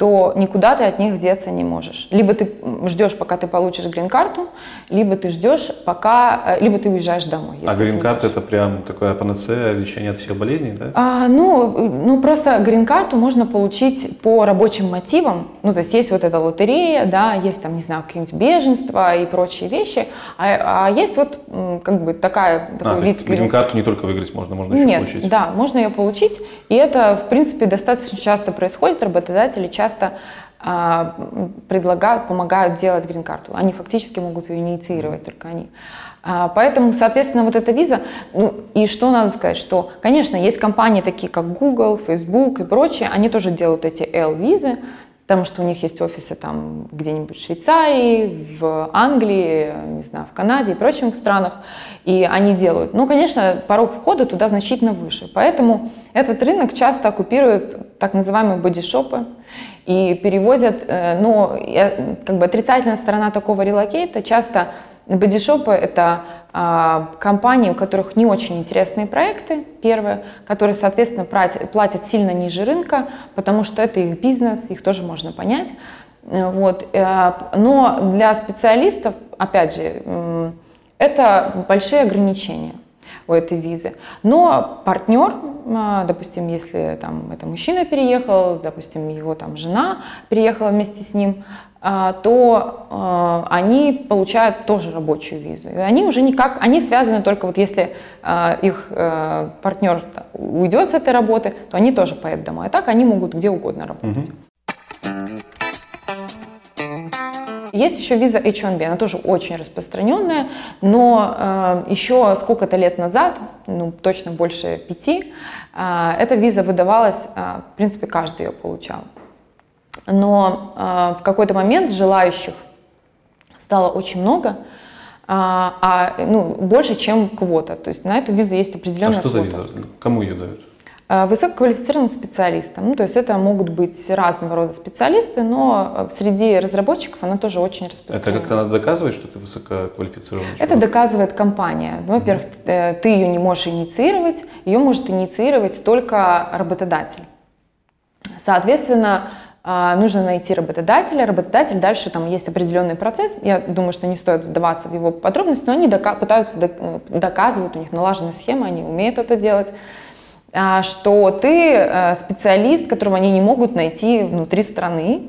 [SPEAKER 2] то никуда ты от них деться не можешь. Либо ты ждешь, пока ты получишь грин-карту, либо ты ждешь, пока, э, либо ты уезжаешь домой.
[SPEAKER 1] А грин-карта это прям такое панацея, лечение от всех болезней, да?
[SPEAKER 2] А, ну, ну, просто грин-карту можно получить по рабочим мотивам. Ну, то есть есть вот эта лотерея, да, есть там, не знаю, какие-нибудь беженства и прочие вещи. А, а есть вот как бы такая, такой
[SPEAKER 1] А,
[SPEAKER 2] вид
[SPEAKER 1] грин-карту не только выиграть можно, можно еще
[SPEAKER 2] Нет,
[SPEAKER 1] получить.
[SPEAKER 2] да, можно ее получить, и это, в принципе, достаточно часто происходит. Работодатели часто а, м, предлагают, помогают делать грин-карту. Они фактически могут ее инициировать, только они. А, Поэтому, соответственно, вот эта виза, ну и что надо сказать, что, конечно, есть компании такие, как Google, Facebook и прочие, они тоже делают эти L-визы, потому что у них есть офисы там где-нибудь в Швейцарии, в Англии, не знаю, в Канаде и прочих странах, и они делают. Ну, конечно, порог входа туда значительно выше, поэтому этот рынок часто оккупируют так называемые бодишопы и перевозят, э, но как бы отрицательная сторона такого релокейта часто Бодишопы – это а, компании, у которых не очень интересные проекты, первые, которые, соответственно, платят, платят сильно ниже рынка, потому что это их бизнес, их тоже можно понять. Э, Вот. э, Но для специалистов, опять же, это большие ограничения у этой визы. Но партнер, а, допустим, если там это мужчина переехал, допустим, его там жена переехала вместе с ним, то а, они получают тоже рабочую визу. И они уже никак, они связаны только вот если а, их э, партнер уйдет с этой работы, то они тоже поедут домой. А так они могут где угодно работать. Есть еще виза H1B, она тоже очень распространенная, но э, еще сколько-то лет назад, ну точно больше пяти, э, эта виза выдавалась, э, в принципе, каждый ее получал. Но э, в какой-то момент желающих стало очень много, а, а, ну, больше, чем квота. То есть на эту визу есть
[SPEAKER 1] А
[SPEAKER 2] определенная
[SPEAKER 1] что за
[SPEAKER 2] квота.
[SPEAKER 1] виза? Кому ее дают?
[SPEAKER 2] Э, Высококвалифицированным специалистам. Ну, то есть это могут быть разного рода специалисты, но э, среди разработчиков она тоже очень
[SPEAKER 1] Это
[SPEAKER 2] распространена.
[SPEAKER 1] как-то надо доказывать, что ты высококвалифицированный
[SPEAKER 2] Это
[SPEAKER 1] чувак?
[SPEAKER 2] доказывает компания. Ну, Во-первых, э, ты ее не можешь инициировать, ее может инициировать только работодатель. Соответственно, а, нужно найти работодателя. Работодатель дальше там есть определенный процесс. Я думаю, что не стоит вдаваться в его подробности, но они дока- пытаются док- доказывать, у них налаженная схема, они умеют это делать, а, что ты э, специалист, которого они не могут найти внутри страны.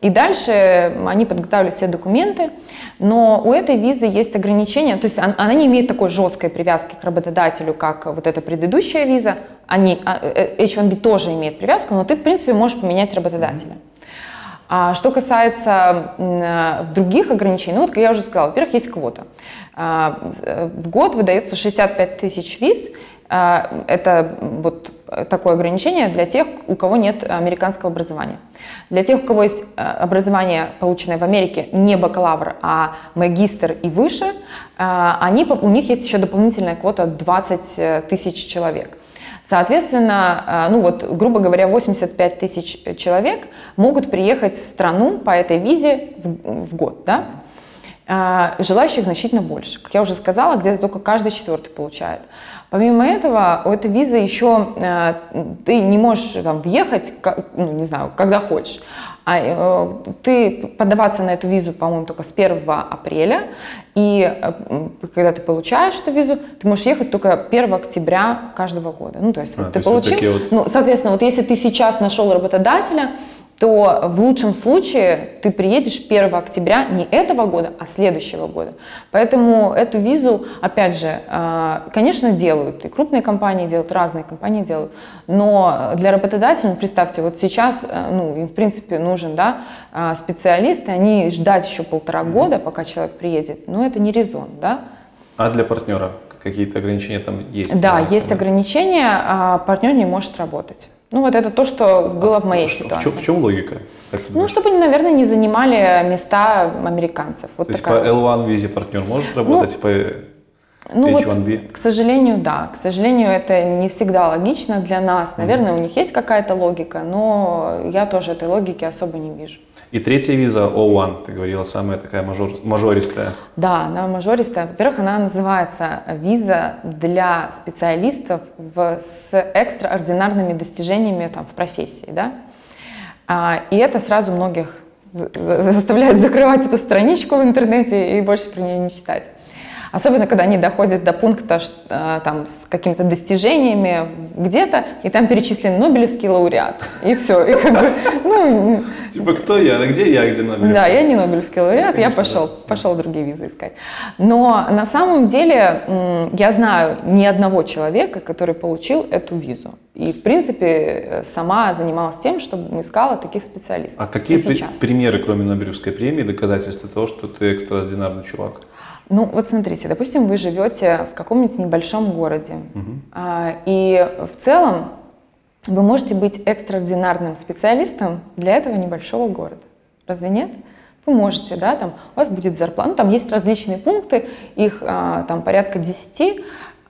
[SPEAKER 2] И дальше они подготавливают все документы, но у этой визы есть ограничения, то есть он- она не имеет такой жесткой привязки к работодателю, как вот эта предыдущая виза. Они, а, э, H1B тоже имеет привязку, но ты, в принципе, можешь поменять работодателя. А что касается э, других ограничений, ну вот, я уже сказала, во-первых, есть квота. А, э, В год выдается 65 тысяч виз. А, Это вот такое ограничение для тех, у кого нет американского образования. Для тех, у кого есть э, образование, полученное в Америке, не бакалавр, а магистр и выше, а, они, у них есть еще дополнительная квота 20 тысяч человек. Соответственно, э, ну вот, грубо говоря, 85 тысяч человек могут приехать в страну по этой визе в, в год, да? А, Желающих значительно больше. Как я уже сказала, где-то только каждый четвертый получает. Помимо этого, у этой визы еще э, ты не можешь там въехать, ка- ну, не знаю, когда хочешь. А э, ты подаваться на эту визу, по-моему, только с 1 апреля. И э, когда ты получаешь эту визу, ты можешь ехать только 1 октября каждого года. Ну, то есть
[SPEAKER 1] А,
[SPEAKER 2] вот
[SPEAKER 1] то
[SPEAKER 2] ты
[SPEAKER 1] есть вот
[SPEAKER 2] получил,
[SPEAKER 1] вот-
[SPEAKER 2] ну, соответственно, вот если ты сейчас нашел работодателя, то в лучшем случае ты приедешь 1 октября не этого года, а следующего года. Поэтому эту визу, опять же, э, конечно, делают. И крупные компании делают, разные компании делают. Но для работодателя, ну, представьте, вот сейчас, э, ну, им, в принципе, нужен да, э, специалист, и они ждать еще полтора года, пока человек приедет, ну, это не резон, да?
[SPEAKER 1] А для партнера какие-то ограничения там есть?
[SPEAKER 2] Да, есть ограничения, а партнер не может работать. Ну вот это то, что было а, в моей
[SPEAKER 1] что,
[SPEAKER 2] ситуации.
[SPEAKER 1] В чем, в чем логика?
[SPEAKER 2] Ну, чтобы, наверное, не занимали места американцев.
[SPEAKER 1] Вот то такая... есть по L1 визе партнер может работать, ну, по
[SPEAKER 2] ну вот, к сожалению, да. К сожалению, это не всегда логично для нас. Наверное, mm-hmm. у них есть какая-то логика, но я тоже этой логики особо не вижу.
[SPEAKER 1] И третья виза O1, ты говорила, самая такая мажор, мажористая.
[SPEAKER 2] Да, она мажористая. Во-первых, она называется виза для специалистов в, с экстраординарными достижениями там, в профессии. Да? А, и это сразу многих заставляет закрывать эту страничку в интернете и больше про нее не читать. Особенно, когда они доходят до пункта э, там, с какими-то достижениями где-то, и там перечислен Нобелевский лауреат. И все. И как бы,
[SPEAKER 1] ну, типа, кто я? А где я? Где Нобелевский?
[SPEAKER 2] Да, я не Нобелевский лауреат, я пошел, да. пошел другие визы искать. Но на самом деле я знаю ни одного человека, который получил эту визу. И, в принципе, сама занималась тем, чтобы искала таких специалистов.
[SPEAKER 1] А какие при- примеры, кроме Нобелевской премии, доказательства того, что ты экстраординарный чувак?
[SPEAKER 2] Ну, вот смотрите, допустим, вы живете в каком-нибудь небольшом городе, угу. и в целом вы можете быть экстраординарным специалистом для этого небольшого города. Разве нет? Вы можете, да, там у вас будет зарплата, ну, там есть различные пункты, их а, там порядка 10,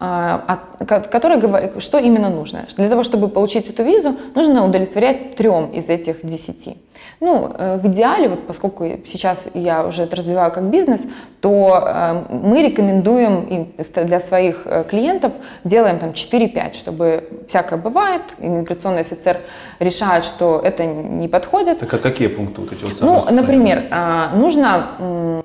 [SPEAKER 2] а, говорят, что именно нужно. Для того, чтобы получить эту визу, нужно удовлетворять трем из этих десяти. Ну, э, в идеале, вот поскольку сейчас я уже это развиваю как бизнес, то э, мы рекомендуем для своих э, клиентов, делаем там 4-5, чтобы всякое бывает, иммиграционный офицер решает, что это не подходит.
[SPEAKER 1] Так а какие пункты вот эти вот
[SPEAKER 2] Ну, например, нужно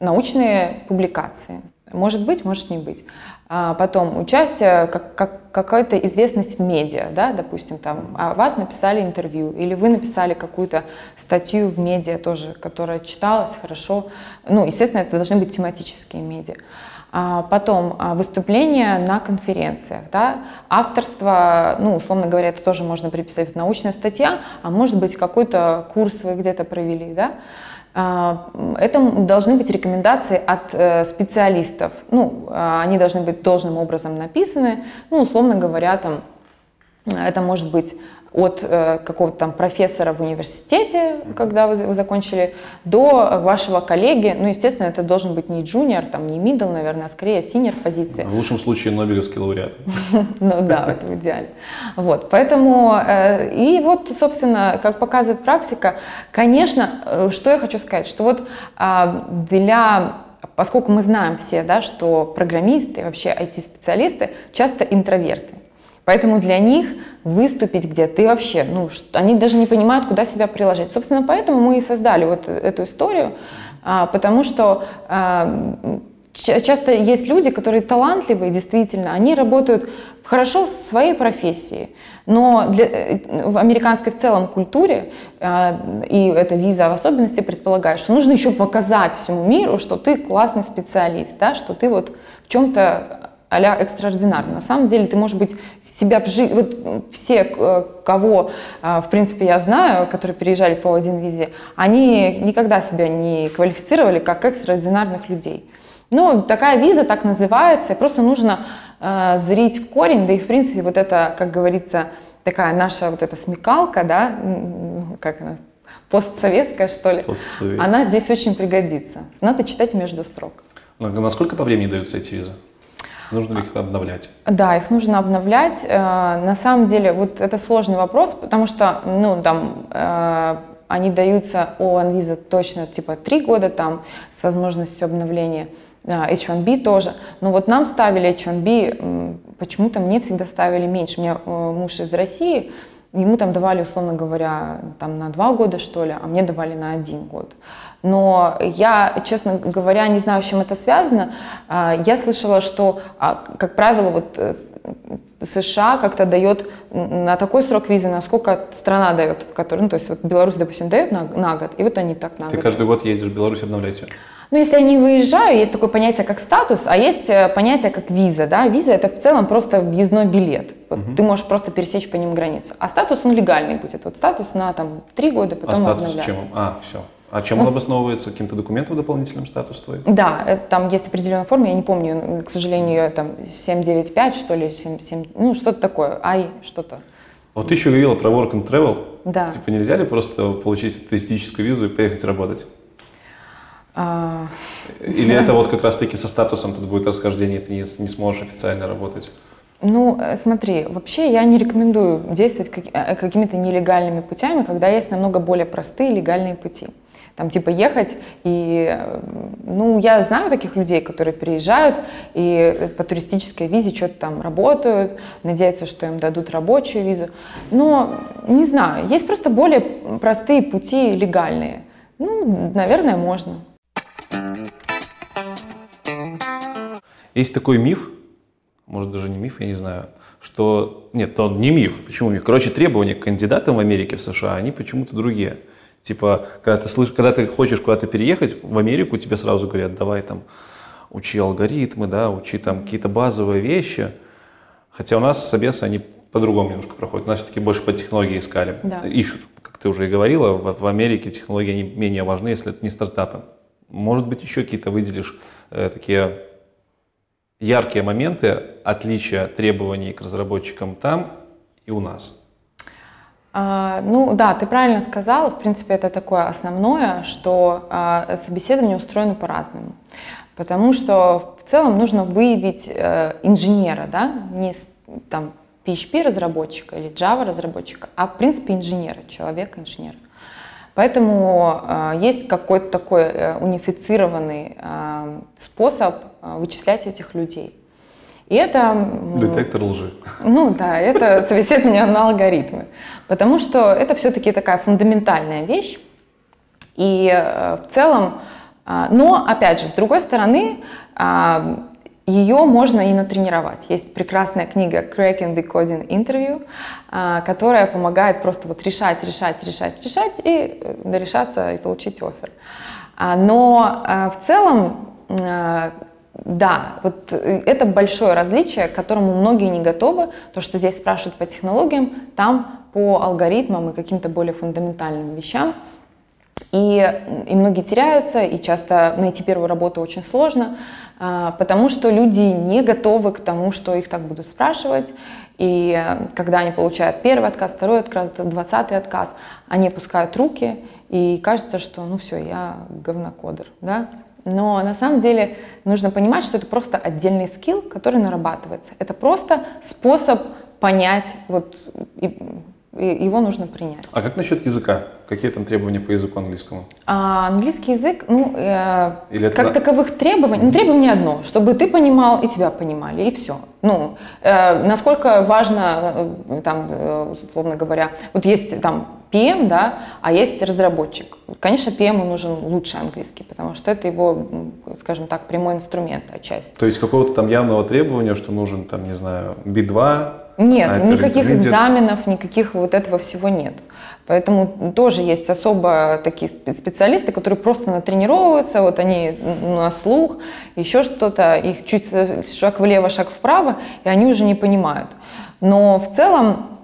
[SPEAKER 2] научные публикации. Может быть, может не быть. А потом участие, как, как, какая-то известность в медиа, да, допустим, там, о вас написали интервью, или вы написали какую-то статью в медиа тоже, которая читалась хорошо. Ну, естественно, это должны быть тематические медиа. А потом а, выступления на конференциях, да, авторство, ну, условно говоря, это тоже можно приписать научная статья, а может быть какой-то курс вы где-то провели, да, а, это должны быть рекомендации от э, специалистов. Ну, а, они должны быть должным образом написаны. Ну, условно говоря, там, это может быть от э, какого-то там профессора в университете, когда вы, вы закончили, до вашего коллеги. Ну, естественно, это должен быть не junior, там, не middle, наверное, а скорее senior позиции.
[SPEAKER 1] В лучшем случае Нобелевский лауреат.
[SPEAKER 2] Ну да, это в идеале. Вот, поэтому, э, и вот, собственно, как показывает практика, конечно, э, что я хочу сказать, что вот а, для поскольку мы знаем все, да, что программисты, вообще IT-специалисты часто интроверты. Поэтому для них выступить где-то вообще, ну, они даже не понимают, куда себя приложить. Собственно, поэтому мы и создали вот эту историю, а, потому что а, часто есть люди, которые талантливые, действительно, они работают хорошо в своей профессии, но для, э, в американской в целом культуре, а, и эта виза в особенности предполагает, что нужно еще показать всему миру, что ты классный специалист, да, что ты вот в чем-то а-ля экстраординарно. На самом деле ты, может быть, себя в жизни... Вот все, э, кого, э, в принципе, я знаю, которые переезжали по один визе, они никогда себя не квалифицировали как экстраординарных людей. Но такая виза так называется, и просто нужно э, зрить в корень, да и, в принципе, вот это, как говорится, такая наша вот эта смекалка, да, как она, постсоветская, что ли, Постсовет. она здесь очень пригодится. Надо читать между строк.
[SPEAKER 1] Насколько по времени даются эти визы? Нужно ли их обновлять?
[SPEAKER 2] Да, их нужно обновлять. Э, на самом деле, вот это сложный вопрос, потому что, ну, там, э, они даются о Anvisa точно типа три года там с возможностью обновления. H1B тоже. Но вот нам ставили H1B, почему-то мне всегда ставили меньше. У меня э, муж из России, ему там давали, условно говоря, там на два года, что ли, а мне давали на один год. Но я, честно говоря, не знаю, с чем это связано. А, я слышала, что, а, как правило, вот э, США как-то дает на такой срок визы, насколько страна дает, в которой, ну, то есть вот Беларусь, допустим, дает на, на год, и вот они так на
[SPEAKER 1] Ты год. каждый год ездишь в Беларусь обновлять ее?
[SPEAKER 2] Ну, если я не выезжаю, есть такое понятие, как статус, а есть э, понятие, как виза. Да? Виза – это в целом просто въездной билет. Вот угу. Ты можешь просто пересечь по ним границу. А статус, он легальный будет. Вот статус на там, три года, потом
[SPEAKER 1] а статус обновляется. чем? А, все. А чем он обосновывается? Каким-то документом дополнительным статус твой?
[SPEAKER 2] Да, это, там есть определенная форма, я не помню, к сожалению, ее там 795, что ли, 7, 7, ну что-то такое, ай, что-то.
[SPEAKER 1] Вот ты еще говорила про work and travel.
[SPEAKER 2] Да.
[SPEAKER 1] Типа нельзя ли просто получить туристическую визу и поехать работать?
[SPEAKER 2] А,
[SPEAKER 1] Или это вот как раз-таки со статусом тут будет расхождение, ты не, не сможешь официально работать?
[SPEAKER 2] Ну, э, смотри, вообще я не рекомендую действовать как- э, какими-то нелегальными путями, когда есть намного более простые легальные пути. Там типа ехать и, э, ну, я знаю таких людей, которые приезжают и по туристической визе что-то там работают, надеются, что им дадут рабочую визу. Но, не знаю, есть просто более простые пути легальные. Ну, наверное, можно.
[SPEAKER 1] Есть такой миф, может даже не миф, я не знаю, что... Нет, он не миф. Почему миф? Короче, требования к кандидатам в Америке, в США, они почему-то другие. Типа, когда ты, слышишь, когда ты хочешь куда-то переехать в Америку, тебе сразу говорят, давай там учи алгоритмы, да, учи там какие-то базовые вещи. Хотя у нас собесы, они по-другому немножко проходят. У нас все-таки больше по технологии искали.
[SPEAKER 2] Да.
[SPEAKER 1] Ищут, как ты уже и говорила, в, в Америке технологии они менее важны, если это не стартапы. Может быть, еще какие-то выделишь э, такие яркие моменты отличия требований к разработчикам там и у нас.
[SPEAKER 2] А, ну да, ты правильно сказала. В принципе, это такое основное, что а, собеседование устроено по-разному. Потому что в целом нужно выявить э, инженера, да, не там PHP-разработчика или Java-разработчика, а в принципе инженера, человека-инженера. Поэтому э, есть какой-то такой э, унифицированный э, способ э, вычислять этих людей. И это...
[SPEAKER 1] Детектор лжи.
[SPEAKER 2] ну да, это собеседование на алгоритмы. Потому что это все-таки такая фундаментальная вещь. И э, в целом, а, но опять же, с другой стороны, а, ее можно и натренировать. Есть прекрасная книга Cracking the Coding Interview, а, которая помогает просто вот решать, решать, решать, решать и э, решаться и получить офер. Но а, в целом да, вот э, это большое различие, к которому многие не готовы. То, что здесь спрашивают по технологиям, там по алгоритмам и каким-то более фундаментальным вещам. И, и многие теряются, и часто найти первую работу очень сложно, а, потому что люди не готовы к тому, что их так будут спрашивать. И э, когда они получают первый отказ, второй отказ, двадцатый отказ, они опускают руки, и кажется, что ну все, я говнокодер. Да? Но на самом деле нужно понимать, что это просто отдельный скилл, который нарабатывается. Это просто способ понять, вот и- и его нужно принять.
[SPEAKER 1] А как насчет языка? Какие там требования по языку английскому?
[SPEAKER 2] А английский язык, ну, э,
[SPEAKER 1] Или
[SPEAKER 2] как
[SPEAKER 1] на-
[SPEAKER 2] таковых требований, ну, требование одно, чтобы ты понимал и тебя понимали, и все. Ну, э, насколько важно, э, там, э, условно говоря, вот есть там PM, да, а есть разработчик. Конечно, PM нужен лучше английский, потому что это его, скажем так, прямой инструмент отчасти.
[SPEAKER 1] То есть какого-то там явного требования, что нужен там, не знаю, B2?
[SPEAKER 2] Нет,
[SPEAKER 1] Hyper
[SPEAKER 2] никаких экзаменов, никаких вот этого всего нет. Поэтому тоже есть особо такие спе- специалисты, которые просто натренировываются, вот они на слух, еще что-то, их чуть э, шаг влево, шаг вправо, и они уже не понимают. Но в целом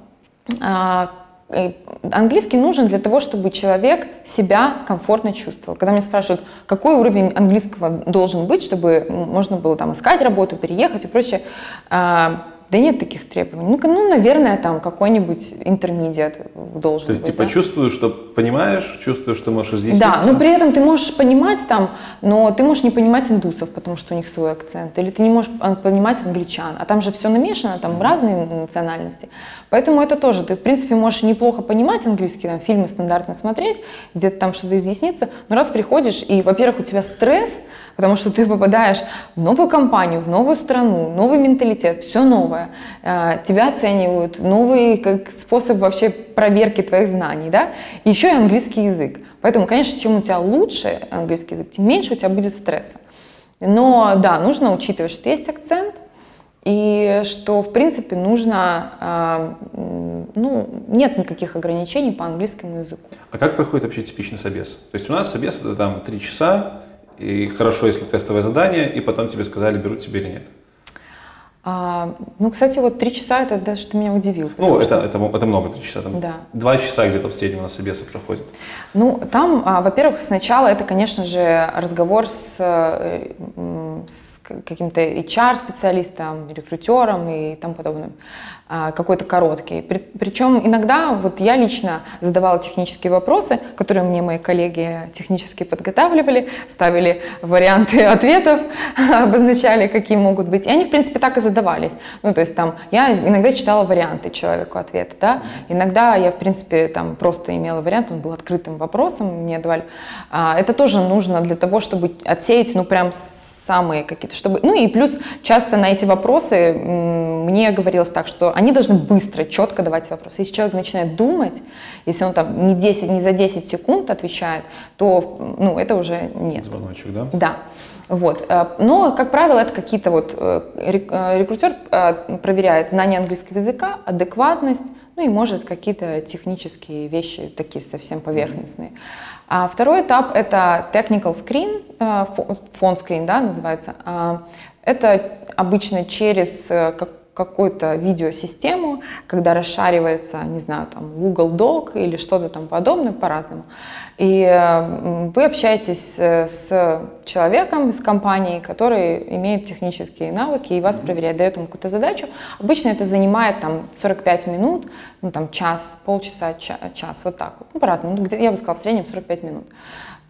[SPEAKER 2] э, английский нужен для того, чтобы человек себя комфортно чувствовал. Когда меня спрашивают, какой уровень английского должен быть, чтобы можно было там искать работу, переехать и прочее, а, да нет таких требований. Ну, ну, наверное, там какой-нибудь интермедиат должен
[SPEAKER 1] То есть
[SPEAKER 2] быть.
[SPEAKER 1] типа
[SPEAKER 2] да.
[SPEAKER 1] чувствуешь, что понимаешь, чувствуешь, что можешь изъясниться?
[SPEAKER 2] Да, но при этом ты можешь понимать там, но ты можешь не понимать индусов, потому что у них свой акцент, или ты не можешь понимать англичан, а там же все намешано, там разные национальности. Поэтому это тоже, ты в принципе можешь неплохо понимать английский, там фильмы стандартно смотреть, где-то там что-то изъясниться, но раз приходишь, и, во-первых, у тебя стресс, потому что ты попадаешь в новую компанию, в новую страну, новый менталитет, все новое, Э, тебя оценивают, новый как способ вообще проверки твоих знаний, да, еще и английский язык. Поэтому, конечно, чем у тебя лучше английский язык, тем меньше у тебя будет стресса. Но да, нужно учитывать, что есть акцент, и что, в принципе, нужно, м, ну, нет никаких ограничений по английскому языку.
[SPEAKER 1] А как проходит вообще типичный собес? То есть у нас собес это там три часа, и хорошо, если тестовое задание, и потом тебе сказали, берут тебя или нет.
[SPEAKER 2] А, ну, кстати, вот три часа это даже ты меня удивил.
[SPEAKER 1] Ну, это,
[SPEAKER 2] что...
[SPEAKER 1] это, это много, три часа. Там
[SPEAKER 2] Да.
[SPEAKER 1] Два часа где-то в среднем у нас собесы проходят.
[SPEAKER 2] Ну, там, а, во-первых, сначала это, конечно же, разговор с, э, с каким-то HR-специалистом, рекрутером и тому подобным, а, какой-то короткий. При- Причем иногда вот я лично задавала технические вопросы, которые мне мои коллеги технически подготавливали, ставили варианты ответов, обозначали, какие могут быть. И они, в принципе, так и задавались. Ну, то есть там я иногда читала варианты человеку ответа, да, иногда я, в принципе, там просто имела вариант, он был открытым вопросом, мне давали. А, Это тоже нужно для того, чтобы отсеять, ну, прям самые какие-то, чтобы... Ну и плюс часто на эти вопросы мне говорилось так, что они должны быстро, четко давать вопросы. Если человек начинает думать, если он там не, 10, не за 10 секунд отвечает, то, ну, это уже нет.
[SPEAKER 1] Звоночек, да?
[SPEAKER 2] Да. Вот. Э, Но, как правило, это какие-то вот э, э, рекрутер проверяет знание английского языка, адекватность, ну и может какие-то технические вещи такие совсем поверхностные. А второй этап это technical screen, э, фо- фон screen, да, называется. А, Это обычно через э, какую-то видеосистему, когда расшаривается, не знаю, там Google Doc или что-то там подобное по-разному. И вы общаетесь э, с человеком из компании, который имеет технические навыки и вас проверяет, дает ему какую-то задачу. Обычно это занимает там 45 минут, ну там час, полчаса, ча- час, вот так вот. Ну, по-разному. Ну, я бы сказала, в среднем 45 минут.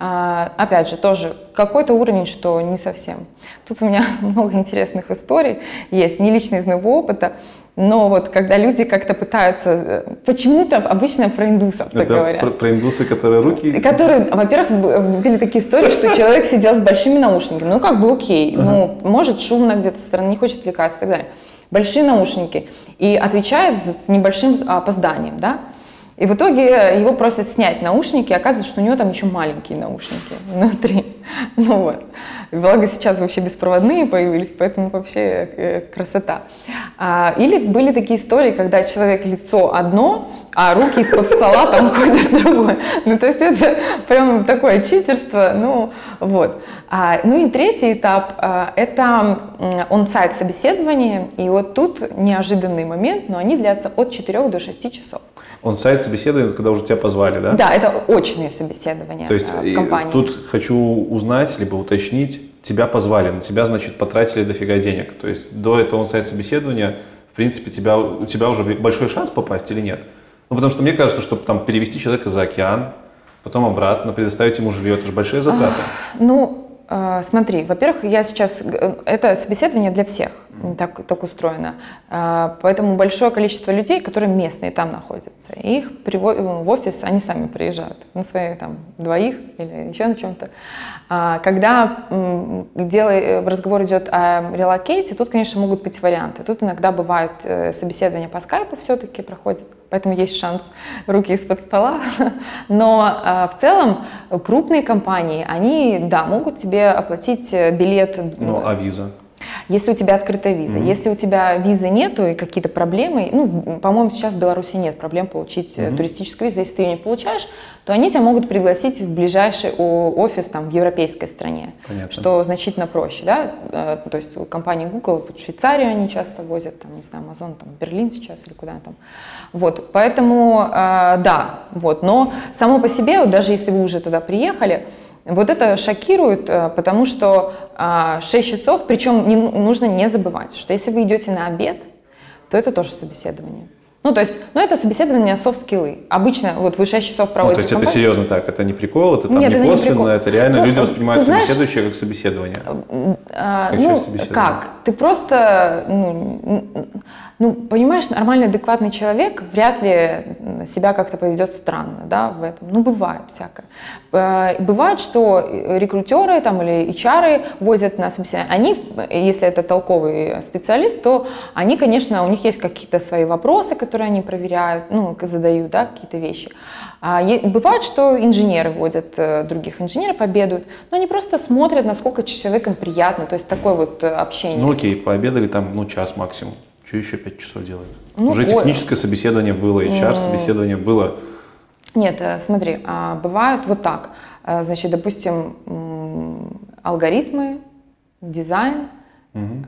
[SPEAKER 2] А, опять же, тоже какой-то уровень, что не совсем. Тут у меня много интересных историй есть, не лично из моего опыта, но вот когда люди как-то пытаются, э, почему-то обычно про индусов так
[SPEAKER 1] Это
[SPEAKER 2] говорят.
[SPEAKER 1] про, про индусы, которые руки...
[SPEAKER 2] Которые, во-первых, б- были такие истории, что человек сидел с большими наушниками. Ну, как бы окей. Ну, может, шумно где-то стороны, не хочет отвлекаться и так далее. Большие наушники. И отвечает с небольшим опозданием, да? И в итоге его просят снять наушники, и оказывается, что у него там еще маленькие наушники внутри. Ну вот. Благо сейчас вообще беспроводные появились, поэтому вообще э, красота. А, Или были такие истории, когда человек лицо одно, а руки из-под стола там ходят другое. Ну, то есть это прям такое читерство, ну, вот. А, ну и третий этап а, – это он-сайт собеседования, и вот тут неожиданный момент, но они длятся от 4 до 6 часов.
[SPEAKER 1] Он сайт собеседования, когда уже тебя позвали, да?
[SPEAKER 2] Да, это очные собеседования
[SPEAKER 1] То есть
[SPEAKER 2] а, в компании.
[SPEAKER 1] тут хочу узнать, либо уточнить, тебя позвали, на тебя, значит, потратили дофига денег. То есть до этого он сайт собеседования, в принципе, тебя, у тебя уже большой шанс попасть или нет? Ну, потому что мне кажется, чтобы там перевести человека за океан, потом обратно, предоставить ему жилье, это же большие затраты.
[SPEAKER 2] Ну, э, смотри, во-первых, я сейчас... г- Это собеседование для всех, так, так устроено. Э, Поэтому большое количество людей, которые местные там находятся, их приво- в офис, они сами приезжают на свои там двоих или еще на чем-то. А Когда дело, э, разговор идет о релокейте, тут, конечно, могут быть варианты. Тут иногда бывают э, собеседования по скайпу все-таки проходят, поэтому есть шанс руки из-под стола. Но э, в целом крупные компании, они, да, могут тебе оплатить э, билет.
[SPEAKER 1] Ну, а виза?
[SPEAKER 2] Если у тебя открытая виза.
[SPEAKER 1] Мгм.
[SPEAKER 2] Если у тебя визы нету и какие-то проблемы, ну, по-моему, сейчас в Беларуси нет проблем получить
[SPEAKER 1] Мгм.
[SPEAKER 2] туристическую визу. Если ты ее не получаешь, то они тебя могут пригласить в ближайший офис там, в европейской стране,
[SPEAKER 1] Понятно.
[SPEAKER 2] что значительно проще. Да? Э, То есть у компании Google в Швейцарию они часто возят, там, не знаю, Amazon, там, Берлин сейчас или куда там. Вот, поэтому, э, да, вот. Но само по себе, вот даже если вы уже туда приехали, вот это шокирует, э, потому что а, 6 часов, причем не, нужно не забывать, что если вы идете на обед, то это тоже собеседование. Ну, то есть, ну, это собеседование софт-скиллы. Обычно вот вы 6 часов
[SPEAKER 1] Ну,
[SPEAKER 2] проводите
[SPEAKER 1] то есть это серьезно так, это не прикол, это там
[SPEAKER 2] Нет,
[SPEAKER 1] не
[SPEAKER 2] это не
[SPEAKER 1] косвенно,
[SPEAKER 2] прикол.
[SPEAKER 1] это реально
[SPEAKER 2] Ну,
[SPEAKER 1] люди воспринимают
[SPEAKER 2] знаешь-
[SPEAKER 1] собеседующее как собеседование.
[SPEAKER 2] А,
[SPEAKER 1] Как
[SPEAKER 2] ну, как? Ты просто, ну, ну, понимаешь, нормальный, адекватный человек вряд ли себя как-то поведет странно, да, в этом. Ну, бывает всякое. Э, Бывает, что рекрутеры там или HR возят на собеседование. Они, если это толковый специалист, то они, конечно, у них есть какие-то свои вопросы, которые они проверяют, ну, задают, да, какие-то вещи. А бывает, что инженеры водят э, других инженеров, обедают, но они просто смотрят, насколько человеком приятно, то есть такое вот э, общение.
[SPEAKER 1] Ну окей, пообедали там, ну, час максимум. Что еще пять часов делают?
[SPEAKER 2] Ну,
[SPEAKER 1] Уже
[SPEAKER 2] ой.
[SPEAKER 1] техническое собеседование было, HR-собеседование было.
[SPEAKER 2] Нет, э, смотри, а, бывает вот так. Э, Значит, допустим, алгоритмы, дизайн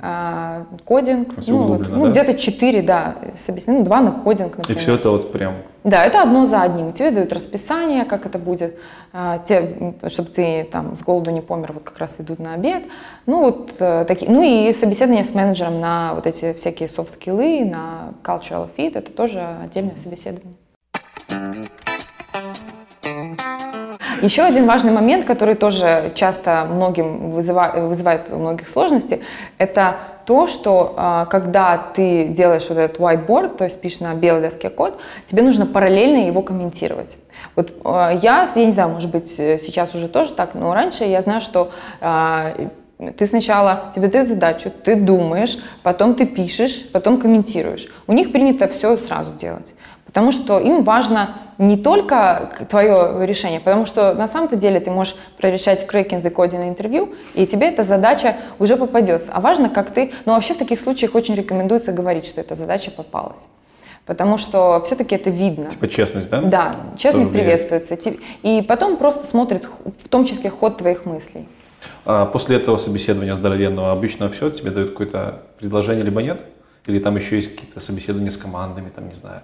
[SPEAKER 2] а, кодинг, ну, вот, ну,
[SPEAKER 1] да?
[SPEAKER 2] где-то 4, да, собеседования, ну, 2 на кодинг,
[SPEAKER 1] И
[SPEAKER 2] например.
[SPEAKER 1] все это вот прям...
[SPEAKER 2] Да, это одно за одним. Тебе дают расписание, как это будет, а, те, чтобы ты там с голоду не помер, вот как раз ведут на обед. Ну, вот э, такие. Ну и собеседование с менеджером на вот эти всякие софт-скиллы, на cultural fit, это тоже отдельное собеседование. Еще один важный момент, который тоже часто многим вызывает, вызывает у многих сложности, это то, что а, когда ты делаешь вот этот whiteboard, то есть пишешь на белой доске код, тебе нужно параллельно его комментировать. Вот а, я, я не знаю, может быть, сейчас уже тоже так, но раньше я знаю, что а, ты сначала, тебе дают задачу, ты думаешь, потом ты пишешь, потом комментируешь. У них принято все сразу делать. Потому что им важно не только твое решение, потому что на самом-то деле ты можешь прорешать the code на интервью, и тебе эта задача уже попадется. А важно, как ты... Ну, вообще в таких случаях очень рекомендуется говорить, что эта задача попалась. Потому что все-таки это видно.
[SPEAKER 1] Типа честность, да?
[SPEAKER 2] Да, честность
[SPEAKER 1] Тоже
[SPEAKER 2] приветствуется. И потом просто смотрит в том числе ход твоих мыслей.
[SPEAKER 1] А после этого собеседования здоровенного обычно все, тебе дают какое-то предложение, либо нет? Или там еще есть какие-то собеседования с командами, там, не знаю.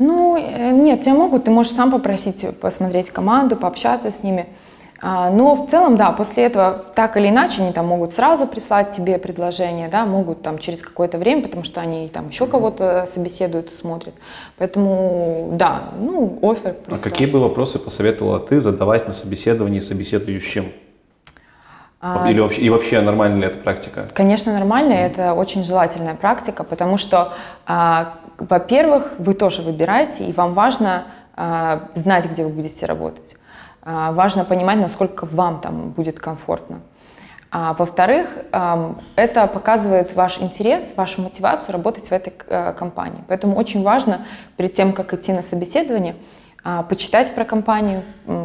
[SPEAKER 2] Ну, э, нет, тебя могут, ты можешь сам попросить посмотреть команду, пообщаться с ними. А, Но в целом, да, после этого так или иначе они там могут сразу прислать тебе предложение, да, могут там через какое-то время, потому что они там еще кого-то собеседуют и смотрят. Поэтому, да, ну, офер
[SPEAKER 1] А
[SPEAKER 2] прислать.
[SPEAKER 1] какие бы вопросы посоветовала ты задавать на собеседовании собеседующим?
[SPEAKER 2] А,
[SPEAKER 1] Или вообще, и вообще нормальна ли эта практика?
[SPEAKER 2] Конечно, нормально, и это очень желательная практика, потому что, а, во-первых, вы тоже выбираете, и вам важно а, знать, где вы будете работать. Важно понимать, насколько вам там будет комфортно. А во-вторых, это показывает ваш интерес, вашу мотивацию работать в этой э, компании. Поэтому очень важно перед тем, как идти на собеседование, почитать про компанию,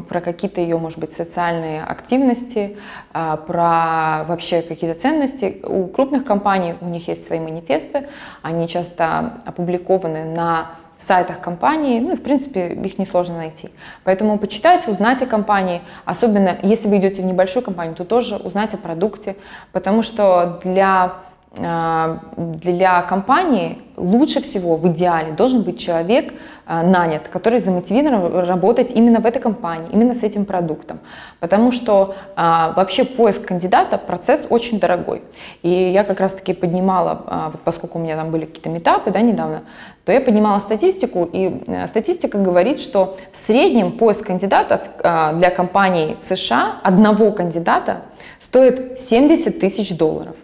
[SPEAKER 2] про какие-то ее, может быть, социальные активности, а, про вообще какие-то ценности. У крупных компаний у них есть свои манифесты, они часто опубликованы на сайтах компании, ну и в принципе их несложно найти. Поэтому почитайте, узнайте о компании, особенно если вы идете в небольшую компанию, то тоже узнайте о продукте, потому что для а, для компании лучше всего в идеале должен быть человек а, нанят, который замотивирован работать именно в этой компании, именно с этим продуктом. Потому что а, вообще поиск кандидата процесс очень дорогой. И я как раз таки поднимала, а, вот поскольку у меня там были какие-то метапы да, недавно, то я поднимала статистику, и э, статистика говорит, что в среднем поиск кандидатов для компаний США одного кандидата стоит 70 тысяч долларов.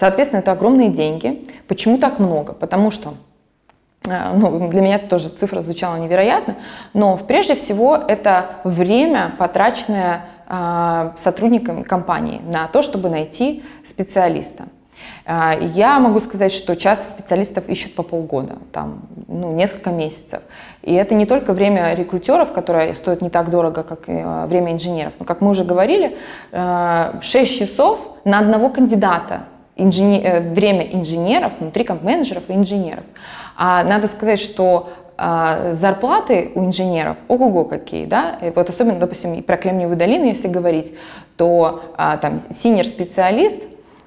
[SPEAKER 2] Соответственно, это огромные деньги. Почему так много? Потому что э, ну, для меня тоже цифра звучала невероятно, но прежде всего это время, потраченное э, сотрудниками компании на то, чтобы найти специалиста. А, Я могу сказать, что часто специалистов ищут по полгода, там, ну, несколько месяцев. И это не только время рекрутеров, которое стоит не так дорого, как э, время инженеров. Но, как мы уже говорили, э, 6 часов на одного кандидата инжене- э, время инженеров, внутри комп-менеджеров и инженеров. А надо сказать, что а, зарплаты у инженеров ого-го какие, да, и вот особенно, допустим, про Кремниевую долину, если говорить, то а, там синер-специалист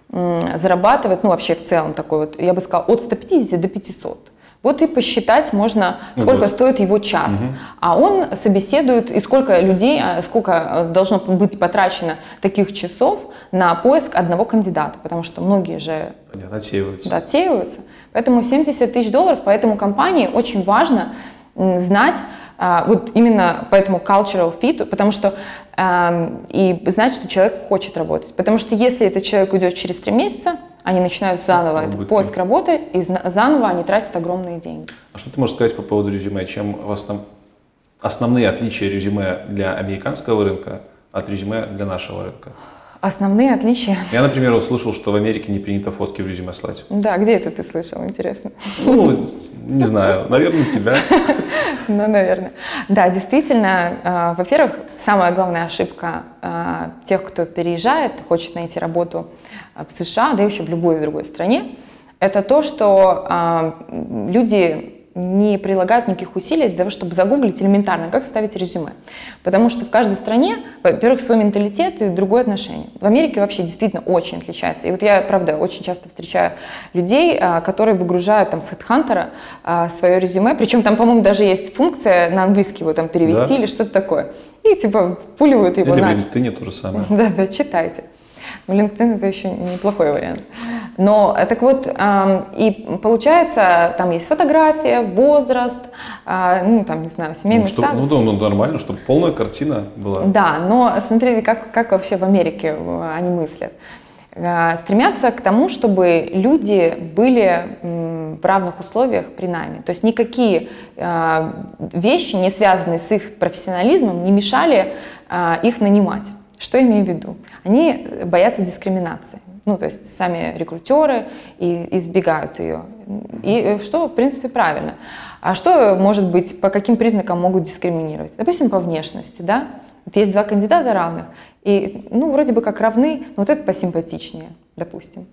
[SPEAKER 2] зарабатывает, ну вообще в целом такой вот, я бы сказала, от 150 до 500. Вот и посчитать можно,
[SPEAKER 1] Ну
[SPEAKER 2] сколько
[SPEAKER 1] да.
[SPEAKER 2] стоит его час. А он собеседует, и сколько людей, а, сколько э, должно быть потрачено таких часов на поиск одного кандидата, потому что многие же
[SPEAKER 1] Понятно, отсеиваются.
[SPEAKER 2] да, отсеиваются. Поэтому 70 тысяч долларов, поэтому компании очень важно знать, а, вот именно поэтому cultural fit, потому что ам, и знать, что человек хочет работать. Потому что если этот человек уйдет через три месяца, они начинают заново этот
[SPEAKER 1] будет
[SPEAKER 2] поиск работы, и заново они тратят огромные деньги.
[SPEAKER 1] А что ты можешь сказать по поводу резюме? Чем в основ- основные отличия резюме для американского рынка от резюме для нашего рынка?
[SPEAKER 2] Основные отличия.
[SPEAKER 1] Я, например, услышал, что в Америке не принято фотки в резюме слать.
[SPEAKER 2] Да, где это ты слышал, интересно?
[SPEAKER 1] Ну, не знаю, наверное, тебя.
[SPEAKER 2] Ну, наверное. Да, действительно, э, во-первых, самая главная ошибка э, тех, кто переезжает, хочет найти работу э, в США, да и вообще в любой другой стране, это то, что люди не прилагают никаких усилий для того, чтобы загуглить элементарно, как составить резюме. Потому что в каждой стране, во-первых, свой менталитет и другое отношение. В Америке вообще действительно очень отличается. И вот я, правда, очень часто встречаю людей, а, которые выгружают там с HeadHunter а, свое резюме, причем там, по-моему, даже есть функция на английский его там перевести да? или что-то такое. И типа пуливают его
[SPEAKER 1] Или
[SPEAKER 2] на.
[SPEAKER 1] Ты не то же самое.
[SPEAKER 2] Да, да, читайте. Но LinkedIn это еще неплохой вариант. Но э, так вот, и получается, там есть фотография, возраст, а, ну там, не знаю, семейный
[SPEAKER 1] ну, что,
[SPEAKER 2] статус.
[SPEAKER 1] Ну, ну, нормально, чтобы полная картина была.
[SPEAKER 2] Да, но смотрите, как, как вообще в Америке э, они мыслят. Э, стремятся к тому, чтобы люди были в равных условиях при нами. То есть никакие вещи, не связанные с их профессионализмом, не мешали их нанимать. Что имею в виду? Они боятся дискриминации. Ну, то есть сами рекрутеры и избегают ее. И э, что, в принципе, правильно. А что может быть, по каким признакам могут дискриминировать? Допустим, по внешности, да? Вот есть два кандидата равных, и, ну, вроде бы как равны, но вот этот посимпатичнее, допустим.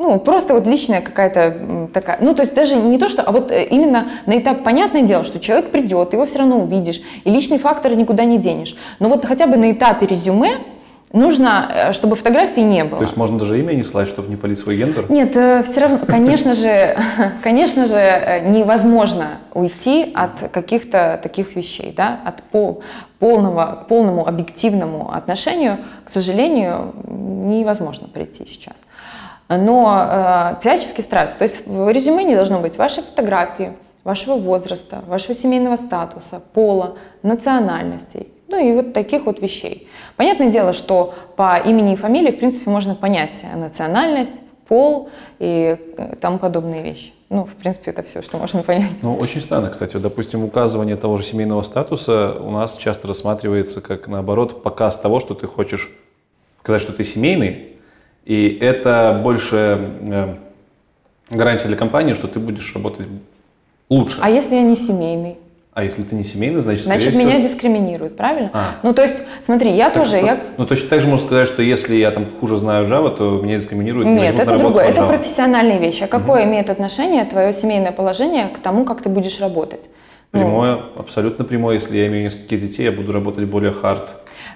[SPEAKER 2] Ну, просто вот личная какая-то такая, ну, то есть даже не то, что, а вот э, именно на этап, понятное дело, что человек придет, его все равно увидишь, и личный фактор никуда не денешь. Но вот хотя бы на этапе резюме Нужно, э, чтобы фотографий не было.
[SPEAKER 1] То есть можно даже имя не слать, чтобы не полить свой гендер?
[SPEAKER 2] Нет, э, все равно, конечно же, конечно же, невозможно уйти от каких-то таких вещей, да, от полного, полному объективному отношению, к сожалению, невозможно прийти сейчас. Но э, всячески стараются. То есть в резюме не должно быть вашей фотографии, вашего возраста, вашего семейного статуса, пола, национальностей, ну и вот таких вот вещей. Понятное дело, что по имени и фамилии, в принципе, можно понять национальность, пол и э, тому подобные вещи. Ну, в принципе, это все, что можно понять.
[SPEAKER 1] Ну, очень странно, кстати. Вот, допустим, указывание того же семейного статуса у нас часто рассматривается как, наоборот, показ того, что ты хочешь сказать, что ты семейный, и это больше э, гарантия для компании, что ты будешь работать лучше.
[SPEAKER 2] А если я не семейный?
[SPEAKER 1] А если ты не семейный, значит,
[SPEAKER 2] Значит,
[SPEAKER 1] всего...
[SPEAKER 2] меня дискриминируют, правильно?
[SPEAKER 1] А.
[SPEAKER 2] Ну, то есть, смотри, я так, тоже...
[SPEAKER 1] Ну,
[SPEAKER 2] я...
[SPEAKER 1] ну, точно так же можно сказать, что если я там хуже знаю Java, то меня дискриминируют.
[SPEAKER 2] Нет, это другое, это профессиональные вещи. А какое угу. имеет отношение твое семейное положение к тому, как ты будешь работать?
[SPEAKER 1] Ну. Прямое, ну, абсолютно прямое. Если я имею несколько детей, я буду работать более хард.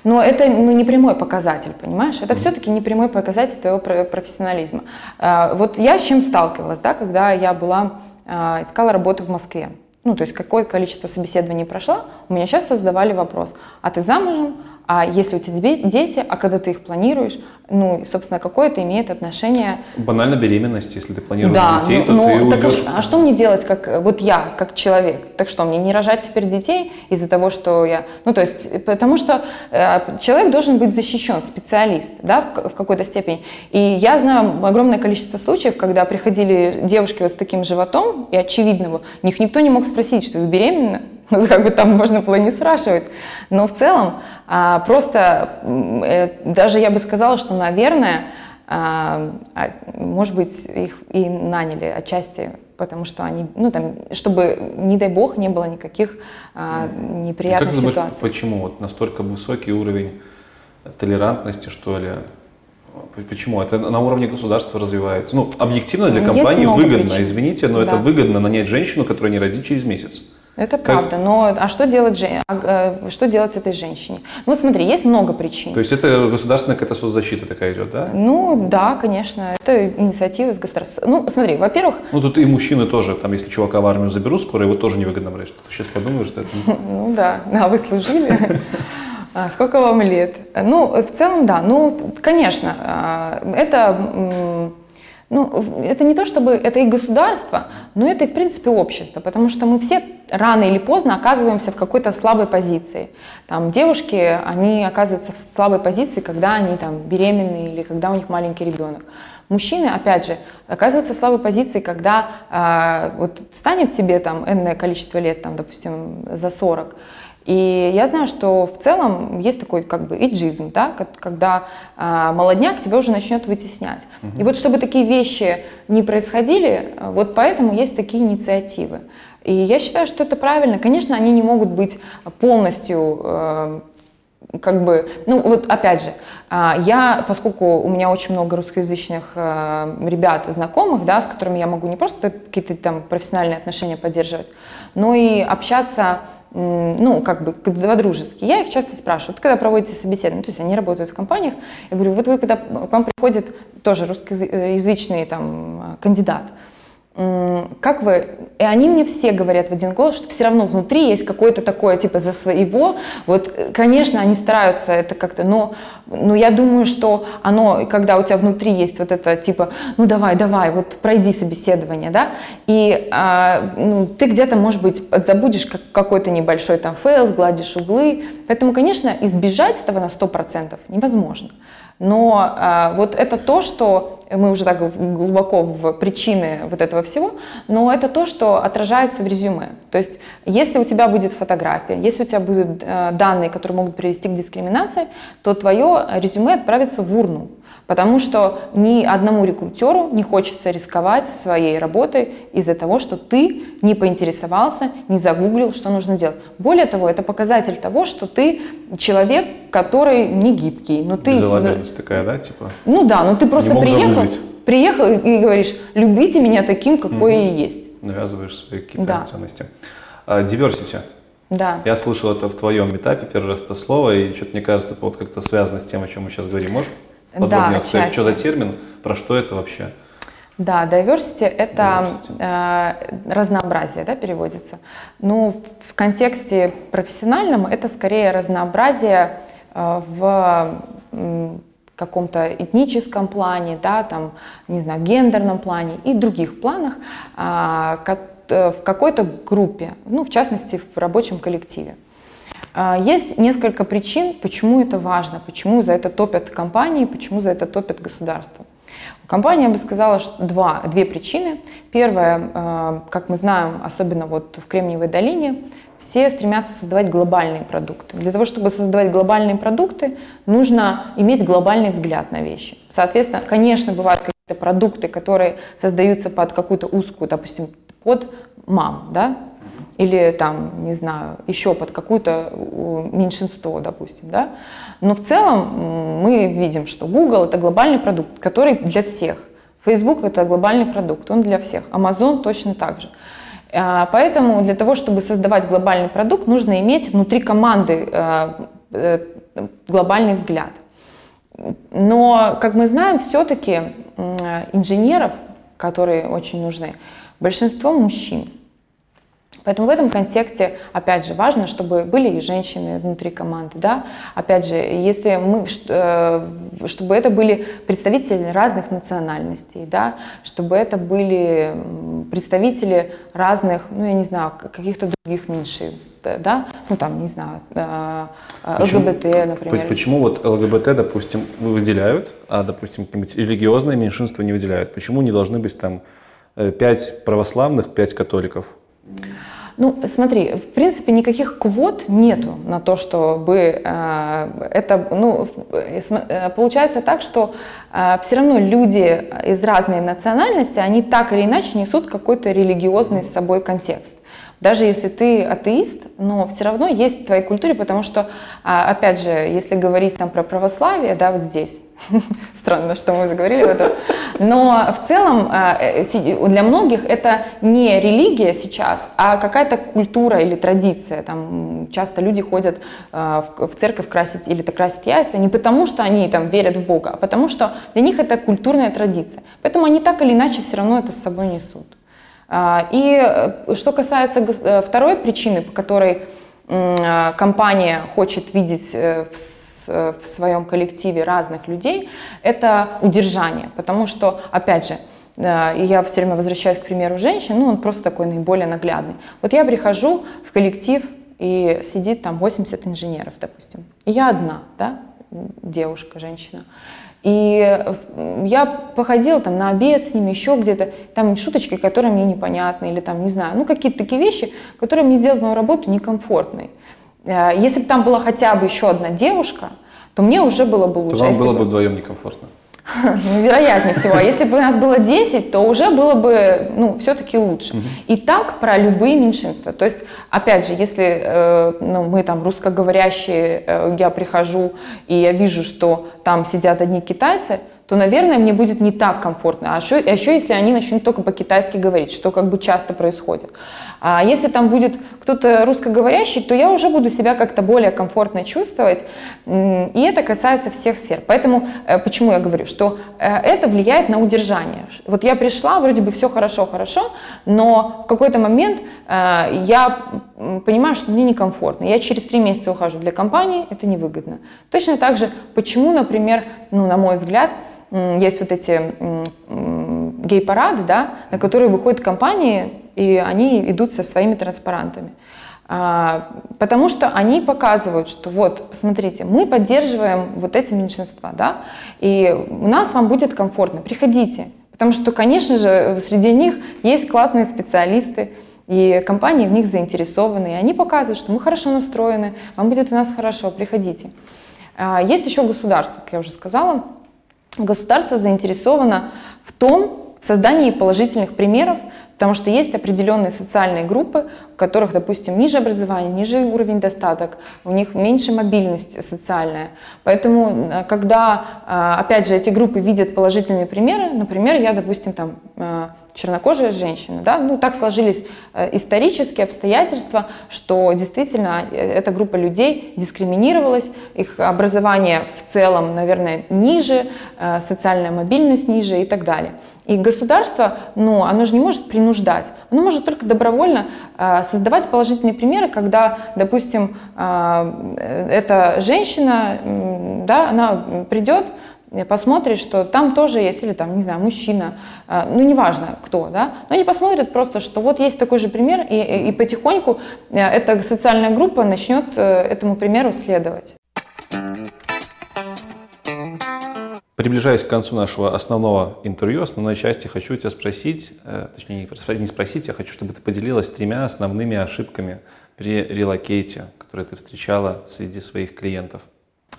[SPEAKER 2] Но это ну, не прямой показатель, понимаешь? Это все-таки не прямой показатель твоего профессионализма. А, вот я с чем сталкивалась, да, когда я была, а, искала работу в Москве ну, то есть какое количество собеседований прошла, у меня часто задавали вопрос, а ты замужем, а если у тебя дети, а когда ты их планируешь, ну, собственно, какое это имеет отношение...
[SPEAKER 1] Банально беременность, если ты планируешь
[SPEAKER 2] да,
[SPEAKER 1] детей,
[SPEAKER 2] ну,
[SPEAKER 1] то ты
[SPEAKER 2] ну, так
[SPEAKER 1] уйдешь...
[SPEAKER 2] А, а что мне делать, как вот я, как человек? Так что, мне не рожать теперь детей из-за того, что я... Ну, то есть, потому что э, человек должен быть защищен, специалист, да, в, в какой-то степени. И я знаю огромное количество случаев, когда приходили девушки вот с таким животом, и очевидного, них никто не мог спросить, что вы беременны, ну, как бы там можно было не спрашивать. Но в целом а, просто э, даже я бы сказала, что, наверное, а, а, может быть, их и наняли отчасти, потому что они, ну там, чтобы, не дай бог, не было никаких а, неприятных
[SPEAKER 1] как
[SPEAKER 2] ситуаций.
[SPEAKER 1] Думаешь, почему вот настолько высокий уровень толерантности, что ли? Почему? Это на уровне государства развивается. Ну, объективно для компании выгодно, причин. извините, но да. это выгодно нанять женщину, которая не родит через месяц.
[SPEAKER 2] Это как... правда, но а что делать, а, э, что делать этой женщине? Ну вот смотри, есть много причин.
[SPEAKER 1] То есть это государственная какая-то соцзащита такая идет, да?
[SPEAKER 2] Ну да, конечно, это инициатива с государства. Ну смотри, во-первых...
[SPEAKER 1] Ну тут и мужчины тоже, там если чувака в армию заберут скоро, его тоже невыгодно брать. Ты сейчас подумаешь, что это...
[SPEAKER 2] Ну да, да, вы служили. А сколько вам лет? Ну, в целом, да. Ну, конечно, а, это ну, это не то чтобы это и государство, но это и, в принципе, общество, потому что мы все рано или поздно оказываемся в какой-то слабой позиции. Там девушки, они оказываются в слабой позиции, когда они там беременны или когда у них маленький ребенок. Мужчины, опять же, оказываются в слабой позиции, когда э, вот станет тебе там энное количество лет, там, допустим, за 40, и я знаю, что в целом есть такой как бы иджизм, да, когда э, молодняк тебя уже начнет вытеснять. Угу. И вот чтобы такие вещи не происходили, вот поэтому есть такие инициативы. И я считаю, что это правильно. Конечно, они не могут быть полностью э, как бы, ну вот опять же, а, я, поскольку у меня очень много русскоязычных э, ребят, знакомых, да, с которыми я могу не просто какие-то там профессиональные отношения поддерживать, но и общаться ну, как бы по-дружески. Я их часто спрашиваю, вот когда проводите собеседование, то есть они работают в компаниях, я говорю, вот вы когда к вам приходит тоже русскоязычный там кандидат, как вы, и они мне все говорят в один голос, что все равно внутри есть какое-то такое, типа, за своего, вот, конечно, они стараются это как-то, но, но я думаю, что оно, когда у тебя внутри есть вот это, типа, ну давай, давай, вот пройди собеседование, да, и а, ну, ты где-то, может быть, забудешь как, какой-то небольшой там fail, сгладишь углы, поэтому, конечно, избежать этого на 100% невозможно. Но э, вот это то, что мы уже так глубоко в причины вот этого всего, но это то, что отражается в резюме. То есть, если у тебя будет фотография, если у тебя будут э, данные, которые могут привести к дискриминации, то твое резюме отправится в урну. Потому что ни одному рекрутеру не хочется рисковать своей работой из-за того, что ты не поинтересовался, не загуглил, что нужно делать. Более того, это показатель того, что ты человек, который не гибкий. Но ты,
[SPEAKER 1] Безалаберность такая, да, типа?
[SPEAKER 2] Ну да, но ты просто приехал, приехал и говоришь, любите меня таким, какой угу. я есть.
[SPEAKER 1] Навязываешь свои какие-то да. ценности. А, diversity.
[SPEAKER 2] Да.
[SPEAKER 1] Я слышал это в твоем этапе, первый раз это слово, и что-то мне кажется, это вот как-то связано с тем, о чем мы сейчас говорим. Можешь подробнее да, сказать, что за термин, про что это вообще?
[SPEAKER 2] Да, diversity – это diversity. Э, разнообразие, да, переводится. Ну, в контексте профессиональном это скорее разнообразие э, в каком-то этническом плане, да, там, не знаю, гендерном плане и других планах, э, э, в какой-то группе, ну, в частности, в рабочем коллективе. А, есть несколько причин, почему это важно, почему за это топят компании, почему за это топят государство. Компания, я бы сказала, что два, две причины. Первая, а, как мы знаем, особенно вот в Кремниевой долине, все стремятся создавать глобальные продукты. Для того, чтобы создавать глобальные продукты, нужно иметь глобальный взгляд на вещи. Соответственно, конечно, бывают какие-то продукты, которые создаются под какую-то узкую, допустим, под мам, да, или там, не знаю, еще под какое-то меньшинство, допустим, да. Но в целом мы видим, что Google это глобальный продукт, который для всех. Facebook это глобальный продукт, он для всех. Amazon точно так же. А, поэтому для того, чтобы создавать глобальный продукт, нужно иметь внутри команды э, э, глобальный взгляд. Но, как мы знаем, все-таки инженеров, которые очень нужны, большинство мужчин. Поэтому в этом контексте, опять же, важно, чтобы были и женщины внутри команды, да. Опять же, если мы, э, чтобы это были представители разных национальностей, да, чтобы это были представители разных, ну, я не знаю, каких-то других меньшинств, да, ну, там, не знаю, э, ЛГБТ, почему, например.
[SPEAKER 1] Почему вот ЛГБТ, допустим, выделяют, а, допустим, какие-нибудь религиозные меньшинства не выделяют? Почему не должны быть там э, пять православных, пять католиков?
[SPEAKER 2] Ну, смотри, в принципе, никаких квот нету на то, чтобы э, это, ну, э, получается так, что э, все равно люди из разной национальности, они так или иначе несут какой-то религиозный с собой контекст. Даже если ты атеист, но все равно есть в твоей культуре, потому что, а, опять же, если говорить там про православие, да, вот здесь, Странно, что мы заговорили об этом. Но в целом э, для многих это не религия сейчас, а какая-то культура или традиция. Там часто люди ходят э, в церковь красить или то красить яйца не потому, что они там верят в Бога, а потому что для них это культурная традиция. Поэтому они так или иначе все равно это с собой несут. А, и э, что касается второй причины, по которой компания хочет видеть в Э, в своем коллективе разных людей, это удержание. Потому что, опять же, э, и я все время возвращаюсь к примеру женщин, ну он просто такой наиболее наглядный. Вот я прихожу в коллектив, и сидит там 80 инженеров, допустим. И я одна, да, девушка, женщина. И я походила там на обед с ними, еще где-то, там шуточки, которые мне непонятны, или там, не знаю, ну какие-то такие вещи, которые мне делают мою работу некомфортной. Э, если бы там была хотя бы еще одна девушка, то мне уже было бы лучше.
[SPEAKER 1] То вам было бы вдвоем некомфортно.
[SPEAKER 2] Ну, вероятнее всего. А если бы у нас было 10, то уже было бы, ну, все-таки лучше. И так про любые меньшинства. То есть, опять же, если э, ну, мы там русскоговорящие, э, я прихожу и я вижу, что там сидят одни китайцы, то, наверное, мне будет не так комфортно. А еще, а еще если они начнут только по-китайски говорить, что как бы часто происходит. А если там будет кто-то русскоговорящий, то я уже буду себя как-то более комфортно чувствовать. И это касается всех сфер. Поэтому э, почему я говорю, что э, это влияет на удержание. Вот я пришла, вроде бы все хорошо, хорошо, но в какой-то момент э, я понимаю, что мне некомфортно. Я через три месяца ухожу. Для компании это невыгодно. Точно так же, почему, например, ну, на мой взгляд, есть вот эти гей-парады, да, на которые выходят компании, и они идут со своими транспарантами. А, потому что они показывают, что вот, посмотрите, мы поддерживаем вот эти меньшинства, да, и у нас вам будет комфортно, приходите. Потому что, конечно же, среди них есть классные специалисты, и компании в них заинтересованы, и они показывают, что мы хорошо настроены, вам будет у нас хорошо, приходите. А, есть еще государство, как я уже сказала. Государство заинтересовано в том, в создании положительных примеров, Потому что есть определенные социальные группы, у которых, допустим, ниже образование, ниже уровень достаток, у них меньше мобильность социальная. Поэтому, э, когда, э, опять же, эти группы видят положительные примеры, например, я, допустим, там, э, чернокожая женщина, да, ну так сложились исторические обстоятельства, что действительно эта группа людей дискриминировалась, их образование в целом, наверное, ниже, социальная мобильность ниже и так далее. И государство, ну, оно же не может принуждать, оно может только добровольно э, создавать положительные примеры, когда, допустим, э, эта женщина, э, да, она придет, посмотрит, что там тоже есть, или там, не знаю, мужчина, э, ну, неважно кто, да, но они посмотрят просто, что вот есть такой же пример, и, и, потихоньку э, эта социальная группа начнет э, этому примеру следовать.
[SPEAKER 1] Приближаясь к концу нашего основного интервью, основной части, хочу тебя спросить, э, точнее не спросить, я хочу, чтобы ты поделилась тремя основными ошибками при релокейте, которые ты встречала среди своих клиентов.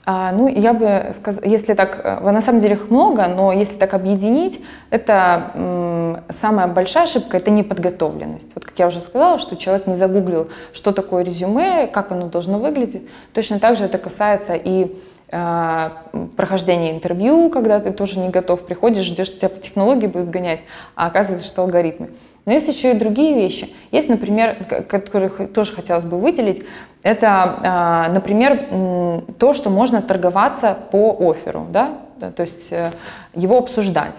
[SPEAKER 2] А, ну, я бы сказала, если так, э, на самом деле их много, но если так объединить, это м, самая большая ошибка – это неподготовленность. Вот как я уже сказала, что человек не загуглил, что такое резюме, как оно должно выглядеть. Точно так же это касается и прохождение интервью, когда ты тоже не готов, приходишь, ждешь, тебя по технологии будут гонять, а оказывается, что алгоритмы. Но есть еще и другие вещи. Есть, например, которых тоже хотелось бы выделить, это, а, например, то, что можно торговаться по оферу, да? то есть э, его обсуждать.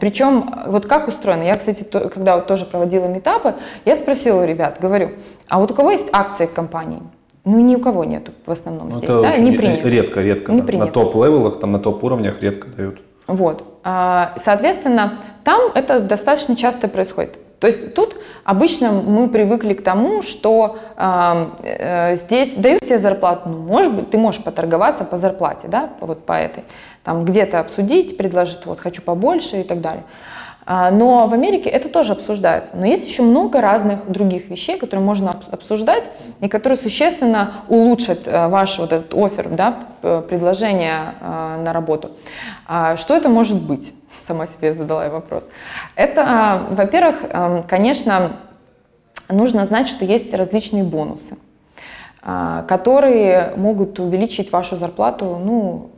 [SPEAKER 2] Причем, вот как устроено, я, кстати, то, когда вот тоже проводила метапы, я спросила у ребят, говорю, а вот у кого есть акции компании? Ну, ни у кого нету в основном ну, здесь, это да, не принято.
[SPEAKER 1] Редко, редко. Не да. принято. На топ-левелах, там на топ-уровнях редко дают.
[SPEAKER 2] Вот. А, соответственно, там это достаточно часто происходит. То есть тут обычно мы привыкли к тому, что э, э, здесь дают тебе зарплату, ну, может быть, ты можешь поторговаться по зарплате, да, вот по этой, там где-то обсудить, предложить, вот хочу побольше и так далее. А, но в Америке это тоже обсуждается. Но есть еще много разных других вещей, которые можно обсуждать и которые существенно улучшат э, ваш вот этот офер, да, предложение э, на работу. А, что это может быть? Сама себе задала я вопрос. Это, а, во-первых, эм, конечно, нужно знать, что есть различные бонусы которые могут увеличить вашу зарплату, ну,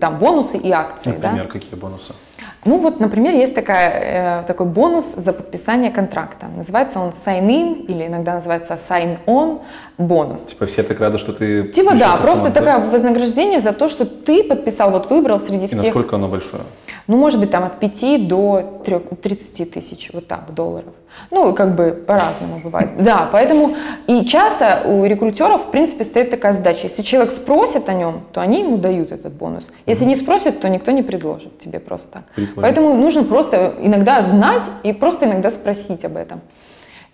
[SPEAKER 2] там, бонусы и акции.
[SPEAKER 1] Например,
[SPEAKER 2] да?
[SPEAKER 1] какие бонусы?
[SPEAKER 2] Ну вот, например, есть такая, э, такой бонус за подписание контракта. Называется он sign-in или иногда называется sign-on бонус.
[SPEAKER 1] Типа все так рады, что ты...
[SPEAKER 2] Типа да, просто такое вознаграждение за то, что ты подписал, вот выбрал среди всех.
[SPEAKER 1] И насколько оно большое?
[SPEAKER 2] Ну, может быть, там от 5 до 3, 30 тысяч, вот так, долларов. Ну, как бы по-разному бывает. Да, поэтому и часто у рекрутеров, в принципе, стоит такая задача. Если человек спросит о нем, то они ему дают этот бонус. Если не спросит, то никто не предложит тебе просто так. Прикольно. Поэтому нужно просто иногда знать и просто иногда спросить об этом.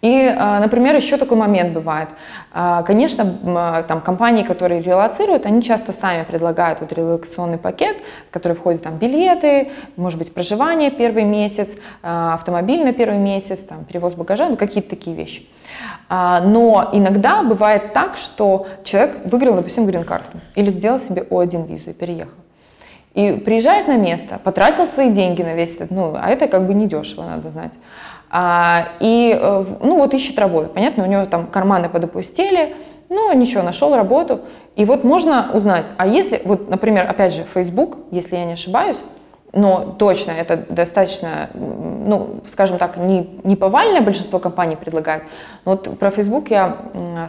[SPEAKER 2] И, а, например, еще такой момент бывает. А, конечно, а, там компании, которые релацируют, они часто сами предлагают вот релокационный пакет, в который входят там билеты, может быть, проживание первый месяц, автомобиль на первый месяц, там, перевоз багажа, ну какие-то такие вещи. Но иногда бывает так, что человек выиграл, допустим, грин-карту или сделал себе О1 визу и переехал. И приезжает на место, потратил свои деньги на весь этот, ну, а это как бы недешево, надо знать. А, и, э, ну, вот ищет работу. Понятно, у него там карманы подопустили, ну, ничего, нашел работу. И вот можно узнать, а если, вот, например, опять же, Facebook, если я не ошибаюсь, но точно это достаточно, ну, скажем так, не, не повальное большинство компаний предлагает. Но вот про Facebook я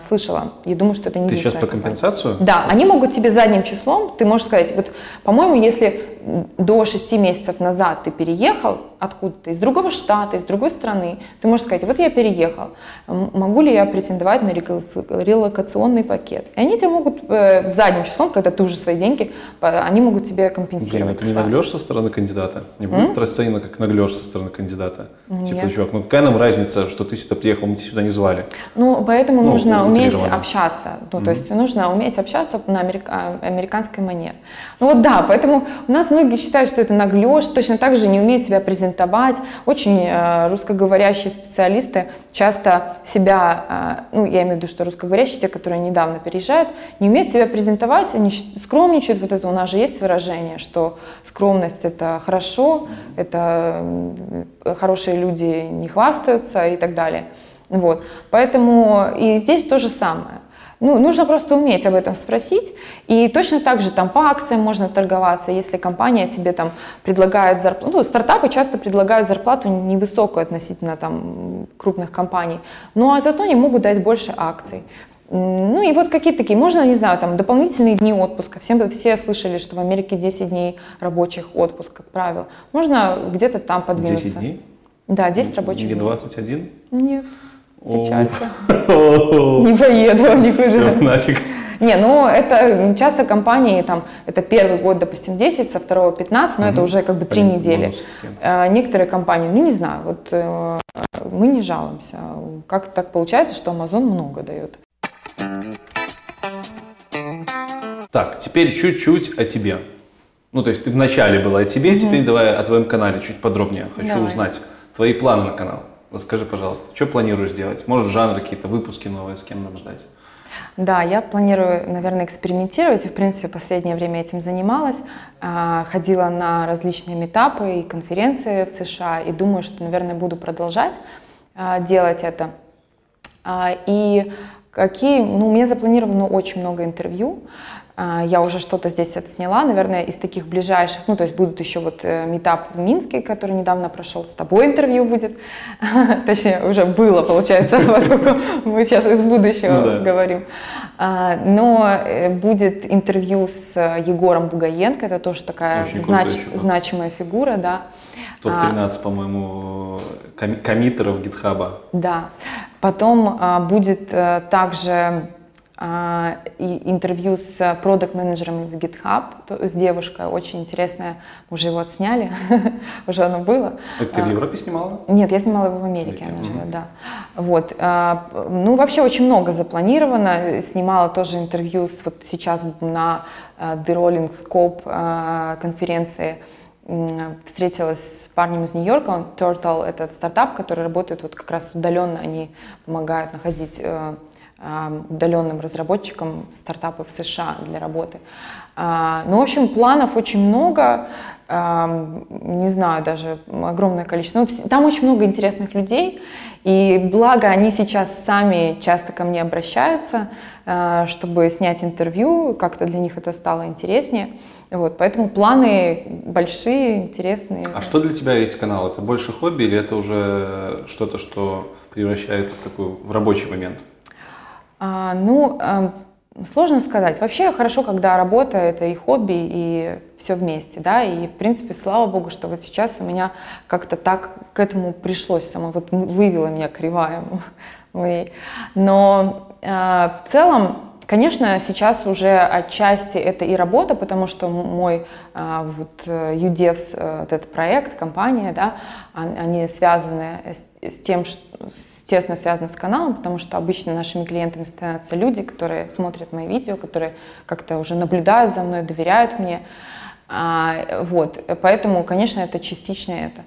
[SPEAKER 2] слышала и думаю, что это не
[SPEAKER 1] Ты сейчас про
[SPEAKER 2] компания.
[SPEAKER 1] компенсацию?
[SPEAKER 2] Да, они могут тебе задним числом, ты можешь сказать, вот, по-моему, если до 6 месяцев назад ты переехал откуда-то, из другого штата, из другой страны, ты можешь сказать, вот я переехал, могу ли я претендовать на релокационный пакет? И они тебе могут э, задним числом, когда ты уже свои деньги, они могут тебе компенсировать.
[SPEAKER 1] Блин, это не наглешь со стороны кандидата? Не будет расценено как наглешь со стороны кандидата? Нет. Типа, чувак, ну какая нам разница, что ты сюда приехал, мы тебя сюда не звали?
[SPEAKER 2] Ну, поэтому ну, нужно уметь общаться. Ну, mm-hmm. то есть нужно уметь общаться на америка- американской манере. Ну вот да, поэтому у нас многие считают, что это наглешь, точно так же не умеют себя презентовать. Очень э, русскоговорящие специалисты часто себя, э, ну я имею в виду, что русскоговорящие, те, которые недавно переезжают, не умеют себя презентовать, они скромничают. Вот это у нас же есть выражение, что скромность это хорошо, это хорошие люди не хвастаются и так далее. Вот. Поэтому и здесь то же самое. Ну, нужно просто уметь об этом спросить. И точно так же там по акциям можно торговаться, если компания тебе там предлагает зарплату. Ну, стартапы часто предлагают зарплату невысокую относительно там крупных компаний, ну а зато они могут дать больше акций. Ну и вот какие-то такие, можно, не знаю, там дополнительные дни отпуска. Всем, все слышали, что в Америке 10 дней рабочих отпуск, как правило. Можно где-то там подвинуться.
[SPEAKER 1] 10 дней?
[SPEAKER 2] Да, 10 рабочих
[SPEAKER 1] дней. Не 21?
[SPEAKER 2] Нет. Печалька. Не поеду никуда. Все,
[SPEAKER 1] нафиг.
[SPEAKER 2] Не, ну это часто компании, там, это первый год, допустим, 10, со второго 15, но угу. это уже как бы три недели. А, некоторые компании, ну не знаю, вот э, мы не жалуемся. Как так получается, что Amazon много дает?
[SPEAKER 1] Так, теперь чуть-чуть о тебе. Ну, то есть ты вначале была о тебе, угу. теперь давай о твоем канале чуть подробнее. Хочу давай. узнать твои планы на канал. Расскажи, пожалуйста, что планируешь делать? Может, жанры какие-то, выпуски новые, с кем нам ждать?
[SPEAKER 2] Да, я планирую, наверное, экспериментировать, и, в принципе, в последнее время этим занималась. А, ходила на различные метапы и конференции в США, и думаю, что, наверное, буду продолжать а, делать это. А, и какие, ну, у меня запланировано очень много интервью. А, я уже что-то здесь отсняла, наверное, из таких ближайших, ну, то есть будут еще вот э, метап в Минске, который недавно прошел, с тобой интервью будет, точнее, уже было, получается, поскольку мы сейчас из будущего ну, говорим. А, но э, будет интервью с Егором Бугаенко, это тоже такая знач, значимая фигура, да.
[SPEAKER 1] Топ-13, а, по-моему, коммитеров гитхаба.
[SPEAKER 2] Да. Потом будет э, также интервью с продукт-менеджером из GitHub, то, с девушкой, очень интересная, уже его отсняли, уже оно было.
[SPEAKER 1] Это ты в а, Европе снимала?
[SPEAKER 2] Нет, я снимала его в Америке, она живет, да. Вот, а, ну вообще очень много запланировано, снимала тоже интервью с, вот сейчас на The Rolling Scope конференции, встретилась с парнем из Нью-Йорка, он Turtle, это стартап, который работает вот как раз удаленно, они помогают находить э, удаленным разработчикам стартапов США для работы. А, ну, в общем, планов очень много, не знаю, даже огромное количество. Ну, там очень много интересных людей, и благо они сейчас сами часто ко мне обращаются, а, чтобы снять интервью, как-то для них это стало интереснее. Вот, поэтому планы большие, интересные.
[SPEAKER 1] А что для тебя есть канал? Это больше хобби или это уже что-то, что превращается в такой в рабочий момент?
[SPEAKER 2] А, ну, а, сложно сказать. Вообще хорошо, когда работа это и хобби, и все вместе, да, и в принципе, слава богу, что вот сейчас у меня как-то так к этому пришлось, сама вот вывела меня кривая. Но а, в целом Конечно, сейчас уже отчасти это и работа, потому что мой а, вот UDEVS, э, вот этот проект, компания, да, они связаны с, с тем, что, тесно связаны с каналом, потому что обычно нашими клиентами становятся люди, которые смотрят мои видео, которые как-то уже наблюдают за мной, доверяют мне. А, вот, поэтому, конечно, это частично это.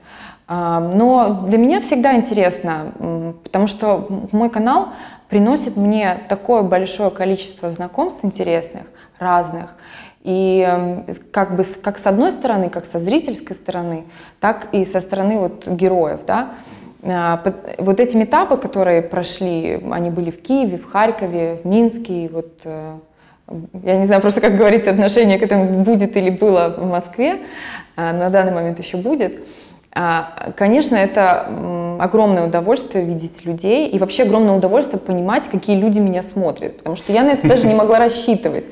[SPEAKER 2] А, но для меня всегда интересно, потому что мой канал приносит мне такое большое количество знакомств интересных, разных. И эм, как бы как с одной стороны, как со зрительской стороны, так и со стороны вот героев, да. А, Вот эти этапы, которые прошли, они были в Киеве, в Харькове, в Минске, вот э, я не знаю просто, как говорить отношение к этому будет или было в Москве, а, на данный момент еще будет. А, Конечно, это огромное удовольствие видеть людей и вообще огромное удовольствие понимать, какие люди меня смотрят, потому что я на это даже не могла рассчитывать.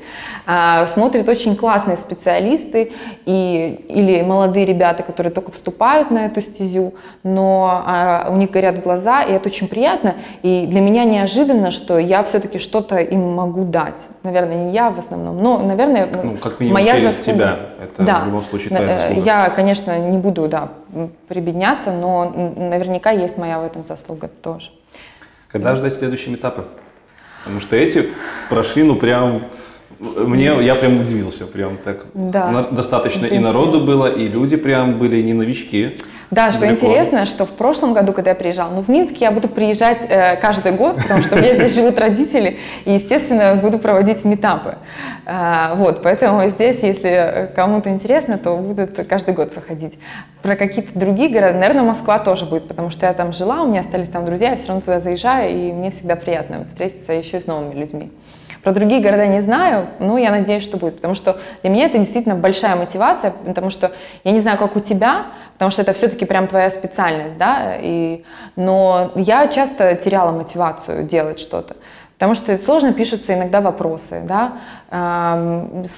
[SPEAKER 2] А, Смотрят очень классные специалисты и, или молодые ребята, которые только вступают на эту стезю, но а, у них горят глаза, и это очень приятно. И для меня неожиданно, что я все-таки что-то им могу дать. Наверное, не я в основном, но, наверное,
[SPEAKER 1] Ну, как минимум
[SPEAKER 2] моя
[SPEAKER 1] через
[SPEAKER 2] заслуга.
[SPEAKER 1] тебя. Это
[SPEAKER 2] Да.
[SPEAKER 1] в любом случае
[SPEAKER 2] На-
[SPEAKER 1] твоя
[SPEAKER 2] э,
[SPEAKER 1] заслуга.
[SPEAKER 2] Я, конечно, не буду, да, прибедняться, но наверняка есть моя в этом заслуга тоже.
[SPEAKER 1] Когда ждать следующие этапы? Потому что эти прошли, ну прям, мне, я прям удивился, прям так.
[SPEAKER 2] Да.
[SPEAKER 1] Достаточно и
[SPEAKER 2] Интенсивно.
[SPEAKER 1] народу было, и люди прям были не новички.
[SPEAKER 2] Да, что
[SPEAKER 1] Далеко.
[SPEAKER 2] интересно, что в прошлом году, когда я приезжала, ну в Минске я буду приезжать э, каждый год, потому что у меня здесь живут родители, и, естественно, буду проводить метапы. А, вот, поэтому здесь, если кому-то интересно, то будут каждый год проходить. Про какие-то другие города, наверное, Москва тоже будет, потому что я там жила, у меня остались там друзья, я все равно туда заезжаю, и мне всегда приятно встретиться еще и с новыми людьми. Про другие города не знаю, но я надеюсь, что будет, потому что для меня это действительно большая мотивация, потому что я не знаю, как у тебя, потому что это все-таки прям твоя специальность, да, и, но я часто теряла мотивацию делать что-то. Потому что сложно пишутся иногда вопросы, да,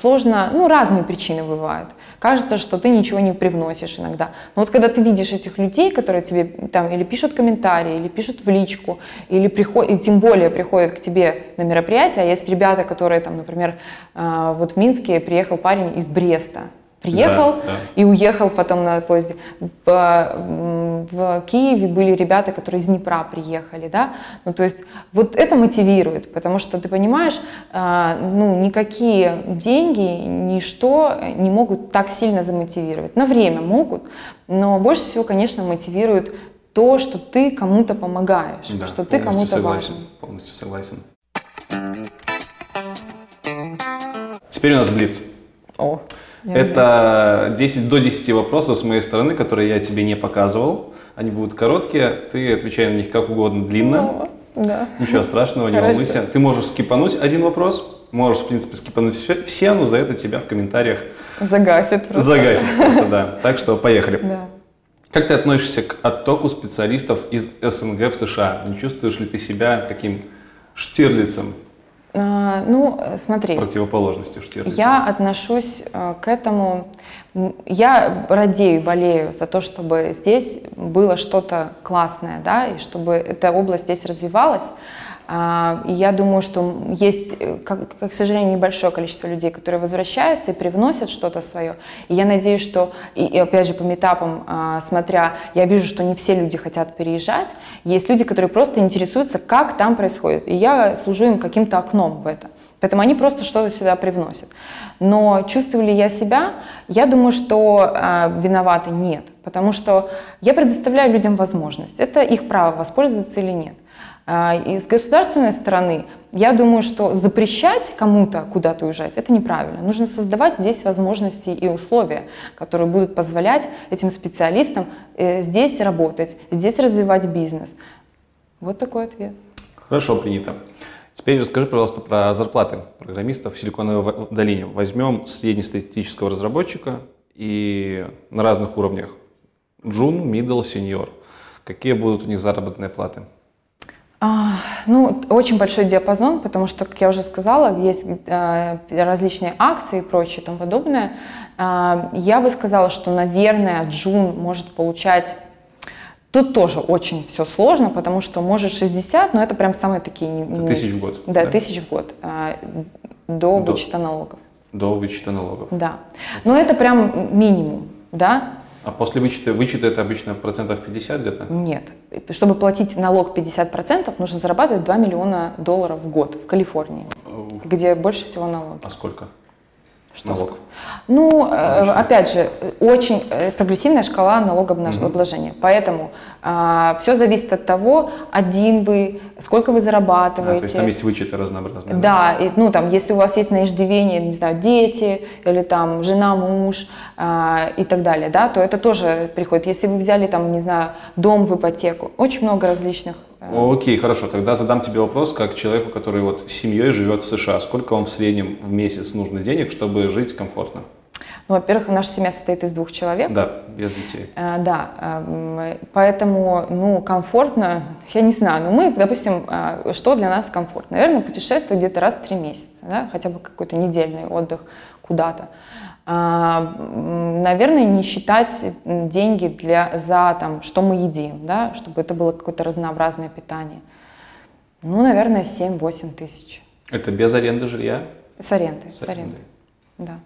[SPEAKER 2] сложно, ну, разные причины бывают. Кажется, что ты ничего не привносишь иногда. Но вот когда ты видишь этих людей, которые тебе там или пишут комментарии, или пишут в личку, или приходят, тем более приходят к тебе на мероприятие, а есть ребята, которые там, например, э, вот в Минске приехал парень из Бреста, приехал
[SPEAKER 1] Да, да.
[SPEAKER 2] и уехал потом на поезде. В, в Киеве были ребята, которые из Днепра приехали, да, ну то есть вот это мотивирует, потому что ты понимаешь, а, ну никакие деньги, ничто не могут так сильно замотивировать. На время могут, но больше всего, конечно, мотивирует то, что ты кому-то помогаешь,
[SPEAKER 1] Да,
[SPEAKER 2] что ты кому-то
[SPEAKER 1] согласен,
[SPEAKER 2] важен.
[SPEAKER 1] Полностью согласен. Теперь у нас блиц.
[SPEAKER 2] О, я надеюсь.
[SPEAKER 1] Это 10 до 10 вопросов с моей стороны, которые я тебе не показывал. Они будут короткие, ты отвечай на них как угодно длинно.
[SPEAKER 2] Ну, да.
[SPEAKER 1] Ничего страшного, не
[SPEAKER 2] Хорошо.
[SPEAKER 1] волнуйся. Ты можешь скипануть один вопрос, можешь, в принципе, скипануть все, все, но за это тебя в комментариях
[SPEAKER 2] Загасит просто.
[SPEAKER 1] загасит просто, да. Так что поехали.
[SPEAKER 2] Да.
[SPEAKER 1] Как ты относишься к оттоку специалистов из СНГ в США? Не чувствуешь ли ты себя таким Штирлицем,
[SPEAKER 2] А, ну, смотри.
[SPEAKER 1] противоположностью Штирлица?
[SPEAKER 2] Я отношусь э, к этому, я радею, болею за то, чтобы здесь было что-то классное, да, и чтобы эта область здесь развивалась. А, И я думаю, что есть, э, как, к сожалению, небольшое количество людей, которые возвращаются и привносят что-то свое. И я надеюсь, что, и, опять же по метапам, а, смотря, я вижу, что не все люди хотят переезжать. Есть люди, которые просто интересуются, как там происходит. И я служу им каким-то окном в это. Поэтому они просто что-то сюда привносят. Но чувствую ли я себя? Я думаю, что э, виноваты нет. Потому что я предоставляю людям возможность. Это их право, воспользоваться или нет. А, И с государственной стороны, я думаю, что запрещать кому-то куда-то уезжать, это неправильно. Нужно создавать здесь возможности и условия, которые будут позволять этим специалистам э, здесь работать, здесь развивать бизнес. Вот такой ответ.
[SPEAKER 1] Хорошо, принято. Теперь расскажи, пожалуйста, про зарплаты программистов в Силиконовой долине. Возьмем среднестатистического разработчика и на разных уровнях. Джун, middle, senior. Какие будут у них заработные платы?
[SPEAKER 2] А, ну, очень большой диапазон, потому что, как я уже сказала, есть э, различные акции и прочее и тому подобное. А, я бы сказала, что, наверное, Джун может получать Тут тоже очень все сложно, потому что может 60, но это прям самые такие... не-
[SPEAKER 1] тысяч в год,
[SPEAKER 2] Да,
[SPEAKER 1] да?
[SPEAKER 2] тысяч в год, а, до
[SPEAKER 1] До.
[SPEAKER 2] вычета налогов.
[SPEAKER 1] До вычета налогов.
[SPEAKER 2] Да. Но это прям минимум, да?
[SPEAKER 1] А после вычета, вычета это обычно процентов 50 где-то?
[SPEAKER 2] Нет. Чтобы платить налог 50%, нужно зарабатывать 2 миллиона долларов в год в Калифорнии, где больше всего налоги.
[SPEAKER 1] А сколько?
[SPEAKER 2] Что
[SPEAKER 1] налог?
[SPEAKER 2] Ну, э,
[SPEAKER 1] Обычно.
[SPEAKER 2] опять же, очень э, прогрессивная шкала налогообложения. Поэтому все зависит от того, один вы, сколько вы
[SPEAKER 1] А, то
[SPEAKER 2] зарабатываете.
[SPEAKER 1] есть там есть вычеты разнообразные.
[SPEAKER 2] Да, и, ну там, если у вас есть на иждивении, не знаю, дети или там жена, муж а, и так далее, да, то это тоже приходит. Если вы взяли там, не знаю, дом в ипотеку, очень много различных. э,
[SPEAKER 1] Окей, хорошо. Тогда задам тебе вопрос, как человеку, который вот с семьей живет в США. Сколько вам в среднем в месяц нужно денег, чтобы жить комфортно?
[SPEAKER 2] Ну, во-первых, наша семья состоит из двух человек.
[SPEAKER 1] Да, без детей.
[SPEAKER 2] Э, Да, эм, поэтому, ну, комфортно, я не знаю, но мы, допустим, э, что для нас комфортно? Наверное, путешествовать где-то раз в три месяца, да, хотя бы какой-то недельный отдых куда-то. А, Наверное, не считать деньги для, за, там, что мы едим, да, чтобы это было какое-то разнообразное питание. Ну, наверное, 7-8 тысяч.
[SPEAKER 1] Это без аренды жилья?
[SPEAKER 2] С арендой,
[SPEAKER 1] С
[SPEAKER 2] с арендой, да.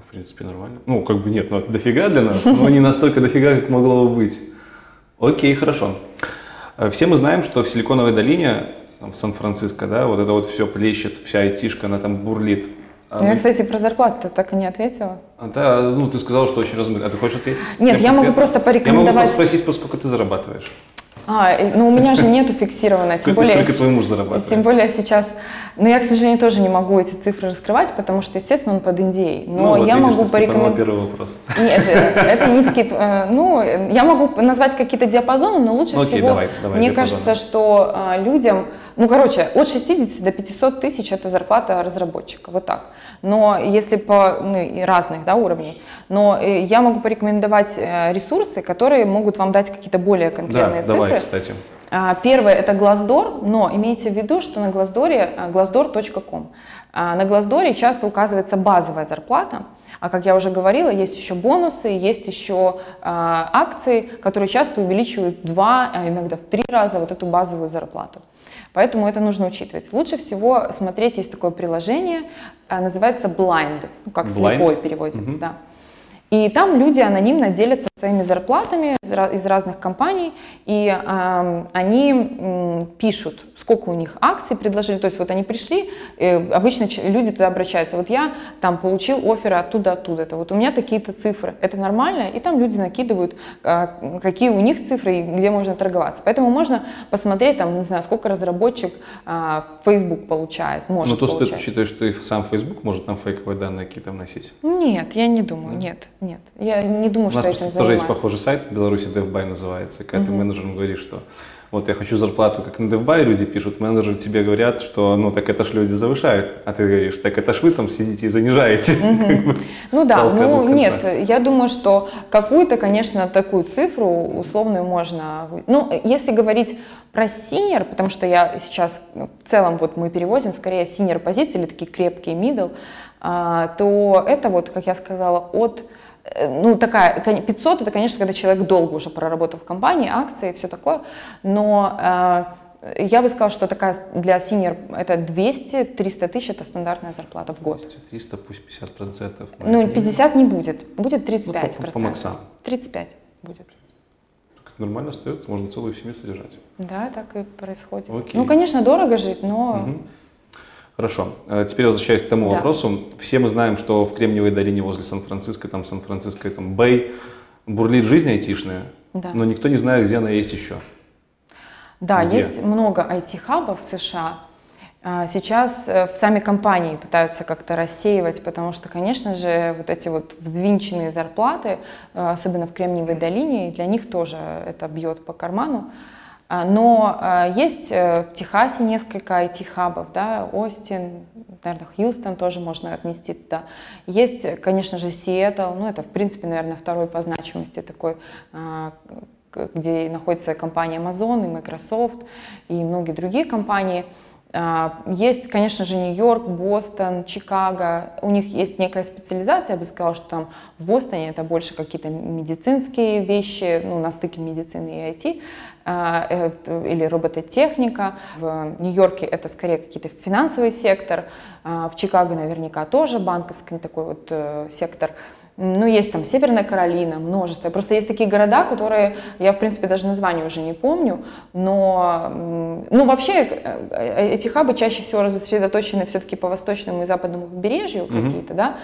[SPEAKER 1] Ну, в принципе, нормально. Ну, как бы нет, ну это дофига для нас, но не настолько дофига, как могло бы быть. Окей, хорошо. Э, Все мы знаем, что в Силиконовой долине, там, в Сан-Франциско, да, вот это вот все плещет, вся айтишка, она там бурлит. А
[SPEAKER 2] Я,
[SPEAKER 1] мы-
[SPEAKER 2] кстати, про зарплату так и не ответила.
[SPEAKER 1] а, да, ну ты сказал, что очень размыто. А ты хочешь ответить?
[SPEAKER 2] Нет, я могу просто
[SPEAKER 1] Я могу
[SPEAKER 2] порекомендовать.
[SPEAKER 1] спросить, сколько ты зарабатываешь?
[SPEAKER 2] А, ну у меня же нету фиксированно, тем
[SPEAKER 1] Сколько,
[SPEAKER 2] более,
[SPEAKER 1] сколько твой муж зарабатывает?
[SPEAKER 2] тем более сейчас. Но я, к сожалению, тоже не могу эти цифры раскрывать, потому что, естественно, он под NDA. Но
[SPEAKER 1] Ну, вот
[SPEAKER 2] я
[SPEAKER 1] видишь,
[SPEAKER 2] могу порекомендовать.
[SPEAKER 1] первый вопрос.
[SPEAKER 2] Нет, э, это не скип. э, Ну, я могу назвать какие-то диапазоны, но лучше
[SPEAKER 1] Ну,
[SPEAKER 2] всего, мне кажется, что а, людям, ну, короче, от 60 до 500 тысяч это зарплата разработчика, вот так. Но если по ну, разных да, уровней, но э, я могу порекомендовать э, ресурсы, которые могут вам дать какие-то более конкретные
[SPEAKER 1] Да,
[SPEAKER 2] цифры.
[SPEAKER 1] давай, кстати.
[SPEAKER 2] А, Первое это Glassdoor, но имейте в виду, что на Glassdoor, а, glassdoor.com. А, На Glassdoor часто указывается базовая зарплата, а как я уже говорила, есть еще бонусы, есть еще а, акции, которые часто увеличивают в два, а иногда в три раза вот эту базовую зарплату. Поэтому это нужно учитывать. Лучше всего смотреть, есть такое приложение, а, называется Blind, ну, как
[SPEAKER 1] Blind?
[SPEAKER 2] слепой переводится,
[SPEAKER 1] Мгм.
[SPEAKER 2] да. И там люди анонимно делятся своими зарплатами из разных компаний, и ам, они м, пишут, сколько у них акций предложили. То есть вот они пришли, э, обычно люди туда обращаются. Вот я там получил оферы оттуда, оттуда. Это вот у меня такие-то цифры. Это нормально? И там люди накидывают, а, какие у них цифры и где можно торговаться. Поэтому можно посмотреть, там, не знаю, сколько разработчик а, Facebook получает, может
[SPEAKER 1] Ну, то, что ты
[SPEAKER 2] получать.
[SPEAKER 1] считаешь, что и сам Facebook может там фейковые данные какие-то вносить?
[SPEAKER 2] Нет, я не думаю, нет, нет. Я не думаю,
[SPEAKER 1] У
[SPEAKER 2] что
[SPEAKER 1] нас
[SPEAKER 2] этим
[SPEAKER 1] просто тоже есть
[SPEAKER 2] занимаются.
[SPEAKER 1] похожий сайт в Беларуси DevBuy называется. Когда ты менеджерам говоришь, что вот я хочу зарплату, как на DevBuy люди пишут, менеджеры тебе говорят, что ну так это ж люди завышают, а ты говоришь, так это ж вы там сидите и занижаете. Как бы.
[SPEAKER 2] Ну да, ну нет, я думаю, что какую-то, конечно, такую цифру условную можно... Ну, если говорить про senior, потому что я сейчас ну, в целом вот мы перевозим скорее senior позиции или такие крепкие middle, а, то это вот, как я сказала, от ну, такая, кон- 500 это, конечно, когда человек долго уже проработал в компании, акции и все такое, но э, я бы сказала, что такая для senior это 200-300 тысяч, это стандартная зарплата в год.
[SPEAKER 1] 300, пусть 50 процентов.
[SPEAKER 2] Ну, 50 не будет, будет 35
[SPEAKER 1] Ну, по- по максам.
[SPEAKER 2] 35 будет.
[SPEAKER 1] Нормально остается, можно целую семью содержать.
[SPEAKER 2] Да, так и происходит.
[SPEAKER 1] Окей.
[SPEAKER 2] Ну, конечно, дорого жить, но
[SPEAKER 1] Мгм. Хорошо. Э, Теперь возвращаясь к тому
[SPEAKER 2] Да.
[SPEAKER 1] вопросу. Все мы знаем, что в Кремниевой долине возле Сан-Франциско, там Сан-Франциско, там Бэй, бурлит жизнь айтишная,
[SPEAKER 2] Да.
[SPEAKER 1] но никто не знает, где она есть еще.
[SPEAKER 2] да,
[SPEAKER 1] Где?
[SPEAKER 2] есть много IT-хабов в США. А, Сейчас э, сами компании пытаются как-то рассеивать, потому что, конечно же, вот эти вот взвинченные зарплаты, э, особенно в Кремниевой долине, для них тоже это бьет по карману. А, Но э, есть э, в Техасе несколько IT-хабов, да, Остин, наверное, Хьюстон тоже можно отнести туда. Есть, конечно же, Сиэтл, ну это, в принципе, наверное, второй по значимости такой, а, где находится компания Amazon и Microsoft и многие другие компании. А, Есть, конечно же, Нью-Йорк, Бостон, Чикаго. У них есть некая специализация. Я бы сказала, что там в Бостоне это больше какие-то медицинские вещи, ну, на стыке медицины и IT, а, или робототехника. В Нью-Йорке это скорее какие-то финансовый сектор. А, В Чикаго наверняка тоже банковский такой вот э, сектор. Ну, есть там Северная Каролина, множество. Просто есть такие города, которые я, в принципе, даже название уже не помню, но, ну, вообще э, эти хабы чаще всего сосредоточены все-таки по восточному и западному побережью mm-hmm. какие-то, да,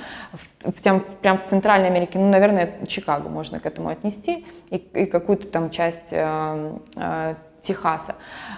[SPEAKER 2] в, прям, прям в Центральной Америке, ну, наверное, Чикаго можно к этому отнести, и, и какую-то там часть э, э, Техаса.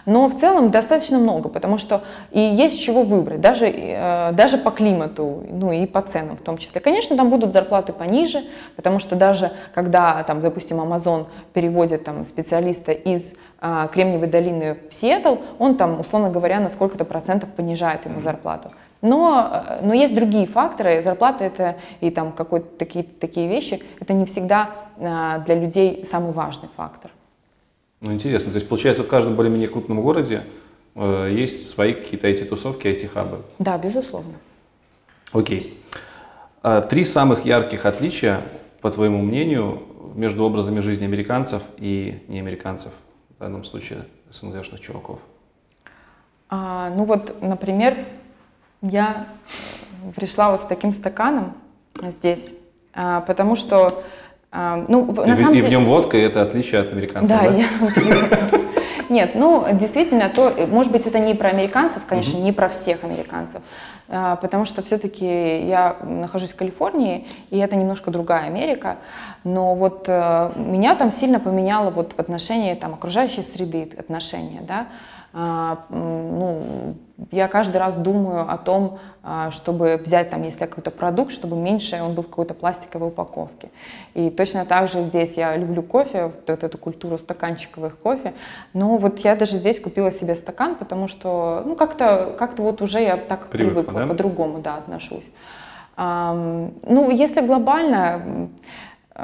[SPEAKER 2] Но в целом достаточно много, потому что и есть чего выбрать, даже, э, даже по климату, ну и по ценам в том числе. Конечно, там будут зарплаты пониже, потому что даже когда, там, допустим, Amazon переводит там, специалиста из э, Кремниевой долины в Сиэтл, он там, условно говоря, на сколько-то процентов понижает ему зарплату. Но, э, но есть другие факторы, зарплата это и там какой-то такие, такие вещи, это не всегда э, для людей самый важный фактор.
[SPEAKER 1] Ну, интересно. То есть, получается, в каждом более-менее крупном городе э, есть свои какие-то IT-тусовки, IT-хабы?
[SPEAKER 2] Да, безусловно.
[SPEAKER 1] Окей. А, три самых ярких отличия, по твоему мнению, между образами жизни американцев и неамериканцев, в данном случае СНГшных чуваков?
[SPEAKER 2] А, ну вот, например, я пришла вот с таким стаканом здесь, а, потому что
[SPEAKER 1] а, ну, на и, самом и деле... в нем водка, и это отличие от американцев,
[SPEAKER 2] да? Да, я пью. Нет, ну, действительно, то, может быть, это не про американцев, конечно, не про всех американцев, а, потому что все-таки я нахожусь в Калифорнии, и это немножко другая Америка, но вот э, меня там сильно поменяло вот в отношении там окружающей среды отношения, да, ну, я каждый раз думаю о том, а, чтобы взять там, если какой-то продукт, чтобы меньше он был в какой-то пластиковой упаковке. И точно так же здесь я люблю кофе, вот эту культуру стаканчиковых кофе, но вот я даже здесь купила себе стакан, потому что, ну, как-то как вот уже я так привыкла, привыкла да? по-другому, да, отношусь. Ну, если глобально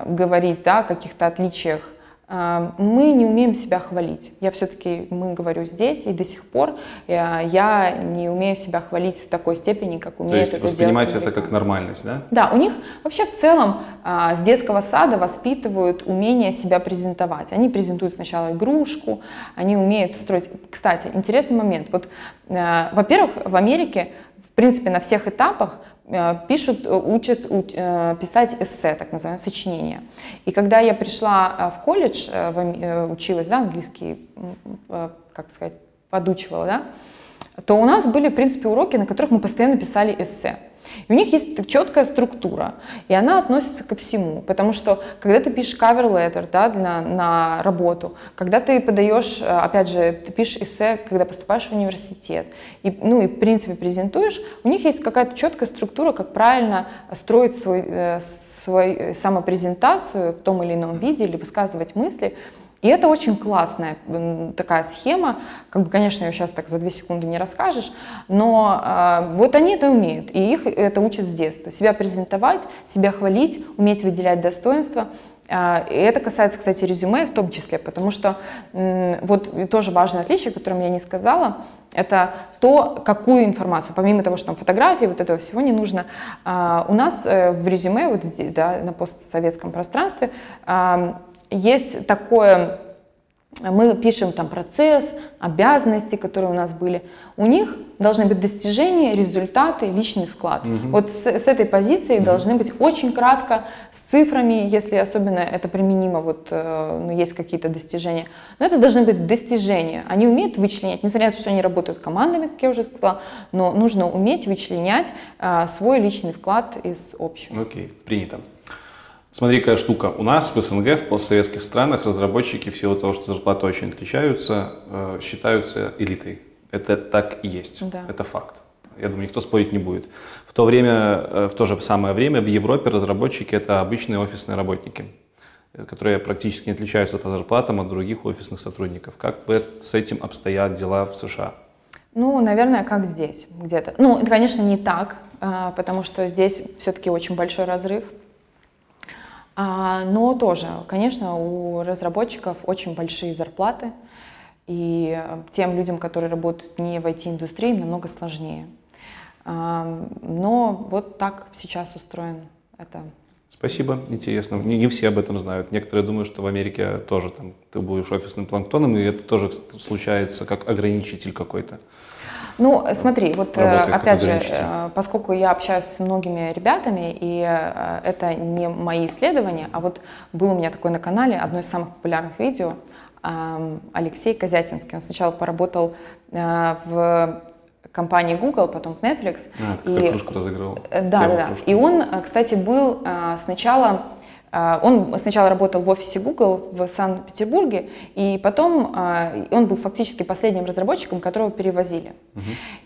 [SPEAKER 2] говорить, да, о каких-то отличиях мы не умеем себя хвалить. Я все-таки, мы говорю здесь, и до сих пор я, э, я не умею себя хвалить в такой степени, как умеет
[SPEAKER 1] То есть это воспринимать это как нормальность, да?
[SPEAKER 2] Да, у них вообще в целом а, с детского сада воспитывают умение себя презентовать. Они презентуют сначала игрушку, они умеют строить... Кстати, интересный момент. Вот, а, во-первых, в Америке, в принципе, на всех этапах пишут, э, учат э, писать эссе, так называемое, сочинение. И когда я пришла в колледж, училась, да, английский, как сказать, подучивала, да, то у нас были, в принципе, уроки, на которых мы постоянно писали эссе. И у них есть четкая структура, и она относится ко всему, потому что когда ты пишешь cover letter да, на, на работу, когда ты подаешь, э, опять же, ты пишешь эссе, когда поступаешь в университет, и, ну и в принципе презентуешь, у них есть какая-то четкая структура, как правильно строить свой, э, свой э, самопрезентацию в том или ином виде или высказывать мысли, и это очень классная такая схема, как бы, конечно, ее сейчас так за две секунды не расскажешь, но э, вот они это умеют, и их это учат с детства. Себя презентовать, себя хвалить, уметь выделять достоинства. А, и это касается, кстати, резюме в том числе, потому что вот тоже важное отличие, о котором я не сказала, это то, какую информацию, помимо того, что там фотографии, вот этого всего не нужно, а, у нас э, в резюме, вот здесь, да, на постсоветском пространстве, есть такое, мы пишем там процесс, обязанности, которые у нас были. У них должны быть достижения, результаты, личный вклад. Угу. Вот с, с этой позиции угу. должны быть очень кратко, с цифрами, если особенно это применимо, вот э, ну, есть какие-то достижения. Но это должны быть достижения. Они умеют вычленять, несмотря на то, что они работают командами, как я уже сказала, но нужно уметь вычленять э, свой личный вклад из общего.
[SPEAKER 1] Окей, принято. Смотри, какая штука. У нас в СНГ, в постсоветских странах, разработчики в силу того, что зарплаты очень отличаются, э, считаются элитой. Это так и есть. Да. Это факт. Я думаю, никто спорить не будет. В то время, э, в то же самое время в Европе разработчики это обычные офисные работники, которые практически не отличаются по зарплатам от других офисных сотрудников. Как с этим обстоят дела в США?
[SPEAKER 2] Ну, наверное, как здесь где-то. Ну, это, конечно, не так, потому что здесь все-таки очень большой разрыв но тоже, конечно, у разработчиков очень большие зарплаты, и тем людям, которые работают не в IT-индустрии, намного сложнее. А, но вот так сейчас устроен это
[SPEAKER 1] Спасибо, интересно. Не, не все об этом знают. Некоторые думают, что в Америке тоже там ты будешь офисным планктоном, и это тоже случается как ограничитель какой-то.
[SPEAKER 2] Ну, смотри, вот э,
[SPEAKER 1] Работает
[SPEAKER 2] опять же, э, поскольку я общаюсь с многими ребятами, и э, это не мои исследования, а вот был у меня такой на канале одно из самых популярных видео, Алексей Козятинский. Он сначала поработал в компании Google, потом в Netflix.
[SPEAKER 1] А,
[SPEAKER 2] и
[SPEAKER 1] разыграл.
[SPEAKER 2] Да, да, да. И он, кстати, был сначала, он сначала работал в офисе Google в Санкт-Петербурге, и потом э, он был фактически последним разработчиком, которого перевозили.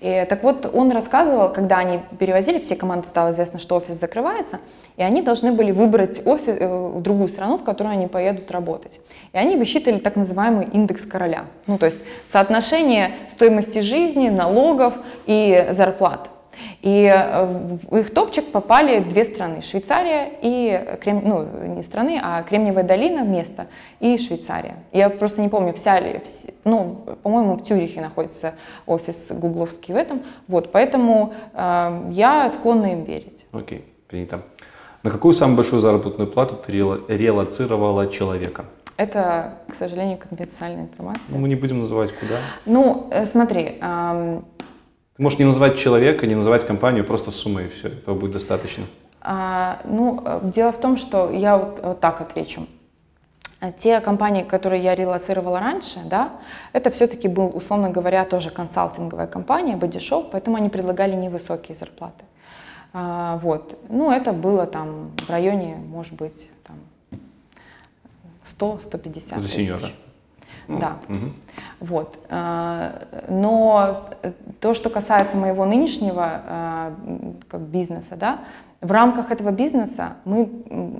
[SPEAKER 2] И, так вот, он рассказывал, когда они перевозили, все команды стало известно, что офис закрывается, и они должны были выбрать офис, э, другую страну, в которую они поедут работать. И они высчитывали так называемый индекс короля. Ну, то есть соотношение стоимости жизни, налогов и зарплат. И э, в их топчик попали две страны, Швейцария и, Крем... ну, не страны, а Кремниевая долина, место, и Швейцария. Я просто не помню, вся ли, вс- ну, по-моему, в Тюрихе находится офис гугловский в этом, вот, поэтому э, я склонна им верить.
[SPEAKER 1] Окей, принято. На какую самую большую заработную плату ты рела- релацировала человека?
[SPEAKER 2] Это, к сожалению, конфиденциальная информация.
[SPEAKER 1] Ну, мы не будем называть куда.
[SPEAKER 2] Ну, э, смотри, ам,
[SPEAKER 1] Ты можешь не называть человека, не называть компанию, просто суммой, и все, этого будет достаточно.
[SPEAKER 2] А, ну, э, дело в том, что я вот, вот так отвечу. А Те компании, которые я релацировала раньше, да, это все-таки был, условно говоря, тоже консалтинговая компания, бодишоп, поэтому они предлагали невысокие зарплаты. А, вот. Ну, это было там в районе, может быть, там 100-150
[SPEAKER 1] За
[SPEAKER 2] тысяч.
[SPEAKER 1] Ну,
[SPEAKER 2] Да.
[SPEAKER 1] мгм.
[SPEAKER 2] Вот. А, Но э, то, что касается моего нынешнего м, как бизнеса, да, в рамках этого бизнеса мы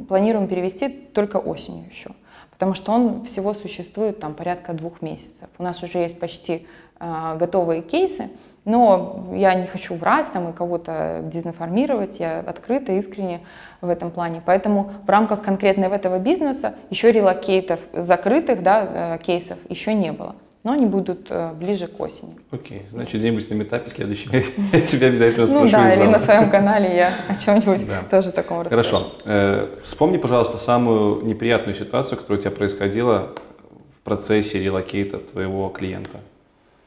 [SPEAKER 2] планируем перевести только осенью еще, потому что он всего существует там порядка двух месяцев. У нас уже есть почти готовые кейсы, но я не хочу врать там и кого-то дезинформировать, я открыта, искренне в этом плане. Поэтому в рамках конкретно этого бизнеса еще релокейтов закрытых да, э, кейсов еще не было. Но они будут э, ближе к осени.
[SPEAKER 1] Окей, значит, где-нибудь на метапе следующем я тебя обязательно спрошу.
[SPEAKER 2] Ну да, или на своем канале я о чем-нибудь тоже таком расскажу.
[SPEAKER 1] Хорошо. Э, Вспомни, пожалуйста, самую неприятную ситуацию, которая у тебя происходила в процессе релокейта твоего клиента.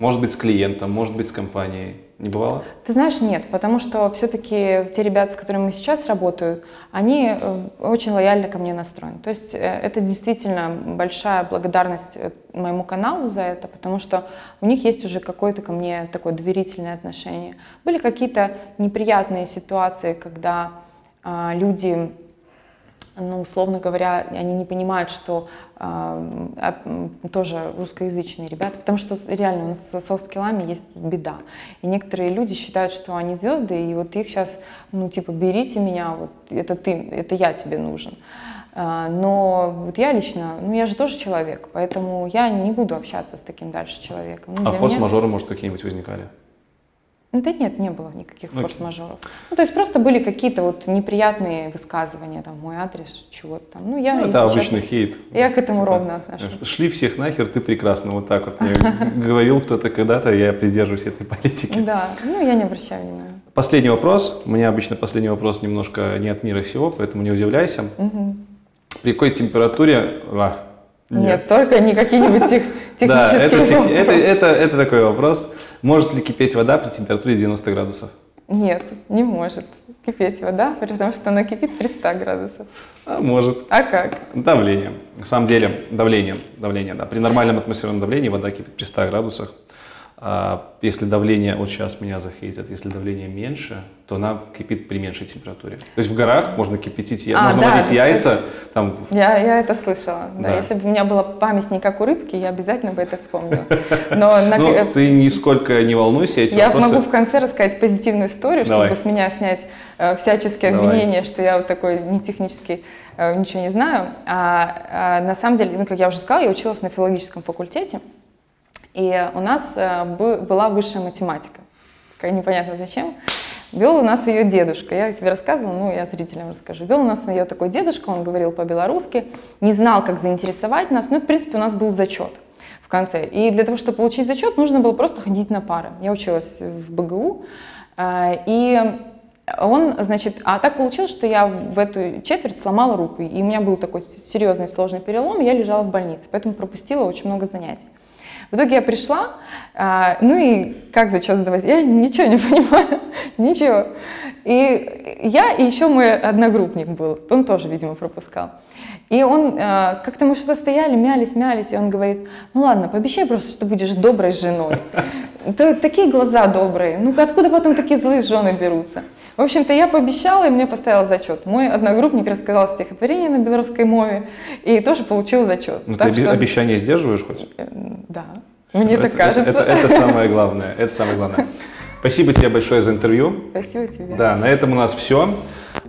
[SPEAKER 1] Может быть, с клиентом, может быть, с компанией. Не бывало?
[SPEAKER 2] Ты знаешь, нет, потому что все-таки те ребята, с которыми мы сейчас работают, они э, очень лояльно ко мне настроены. То есть э, это действительно большая благодарность э, моему каналу за это, потому что у них есть уже какое-то ко мне такое доверительное отношение. Были какие-то неприятные ситуации, когда а, люди ну, условно говоря, они не понимают, что э, тоже русскоязычные ребята, потому что реально у нас со софт-скиллами есть беда. И некоторые люди считают, что они звезды, и вот их сейчас, ну, типа, берите меня, вот это ты, это я тебе нужен. А, Но вот я лично, ну я же тоже человек, поэтому я не буду общаться с таким дальше человеком. Ну,
[SPEAKER 1] А форс-мажоры, может, какие-нибудь возникали?
[SPEAKER 2] Ну, Да нет, не было никаких
[SPEAKER 1] Окей.
[SPEAKER 2] форс-мажоров. Ну, то есть просто были какие-то вот неприятные высказывания, там, мой адрес, чего-то там. Ну, я,
[SPEAKER 1] Ну, это обычный хейт.
[SPEAKER 2] я к этому
[SPEAKER 1] Типа,
[SPEAKER 2] ровно отношусь.
[SPEAKER 1] Шли всех нахер, ты прекрасно. Вот так вот мне говорил кто-то когда-то, я придерживаюсь этой политики.
[SPEAKER 2] Да, ну, я не обращаю внимания.
[SPEAKER 1] Последний вопрос. У меня обычно последний вопрос немножко не от мира сего, поэтому не удивляйся. При какой температуре... А,
[SPEAKER 2] Нет. только не какие-нибудь тех,
[SPEAKER 1] Да, это,
[SPEAKER 2] технические
[SPEAKER 1] это, это такой вопрос. Может ли кипеть вода при температуре 90 градусов?
[SPEAKER 2] Нет, не может кипеть вода, потому что она кипит при 100 градусах.
[SPEAKER 1] А может.
[SPEAKER 2] А как?
[SPEAKER 1] Давление. На самом деле, давление, давление, да. При нормальном атмосферном давлении вода кипит при 100 градусах. А если давление, вот сейчас меня захейтят, если давление меньше, то она кипит при меньшей температуре. То есть в горах можно кипятить,
[SPEAKER 2] А,
[SPEAKER 1] можно
[SPEAKER 2] да,
[SPEAKER 1] варить яйца, там,
[SPEAKER 2] Я, я это слышала. Да.
[SPEAKER 1] Да.
[SPEAKER 2] Если бы у меня была память не как у рыбки, я обязательно бы это вспомнила. Но на-
[SPEAKER 1] ну,
[SPEAKER 2] э,
[SPEAKER 1] ты нисколько не волнуйся, эти
[SPEAKER 2] Я
[SPEAKER 1] вопросы...
[SPEAKER 2] могу в конце рассказать позитивную историю,
[SPEAKER 1] Давай.
[SPEAKER 2] чтобы с меня снять э, всяческие
[SPEAKER 1] Давай.
[SPEAKER 2] обвинения, что я вот такой не технический, э, ничего не знаю. А, а на самом деле, ну, как я уже сказала, я училась на филологическом факультете, и у нас э, бы- была высшая математика. Такая непонятно зачем. Вел у нас ее дедушка. Я тебе рассказывала, ну, я зрителям расскажу. Вел у нас ее такой дедушка, он говорил по-белорусски, не знал, как заинтересовать нас. Ну, в принципе, у нас был зачет в конце. И для того, чтобы получить зачет, нужно было просто ходить на пары. Я училась в БГУ, а, и Он, значит, а так получилось, что я в эту четверть сломала руку, и у меня был такой серьезный сложный перелом, и я лежала в больнице, поэтому пропустила очень много занятий. В итоге я пришла, а, ну и как зачет сдавать? Я ничего не понимаю, ничего. И я и еще мой одногруппник был, он тоже, видимо, пропускал. И он, а, как-то мы что-то стояли, мялись, мялись, и он говорит, ну ладно, пообещай просто, что будешь доброй женой. Такие глаза добрые, ну откуда потом такие злые жены берутся? В общем-то, я пообещала, и мне поставил зачет. Мой одногруппник рассказал стихотворение на белорусской мове, и тоже получил зачет.
[SPEAKER 1] Ну, так ты что... обещание сдерживаешь хоть? Э,
[SPEAKER 2] да, мне это, так кажется.
[SPEAKER 1] Это, это, это самое главное, это самое главное. Спасибо тебе большое за интервью.
[SPEAKER 2] Спасибо тебе.
[SPEAKER 1] Да, на этом у нас все.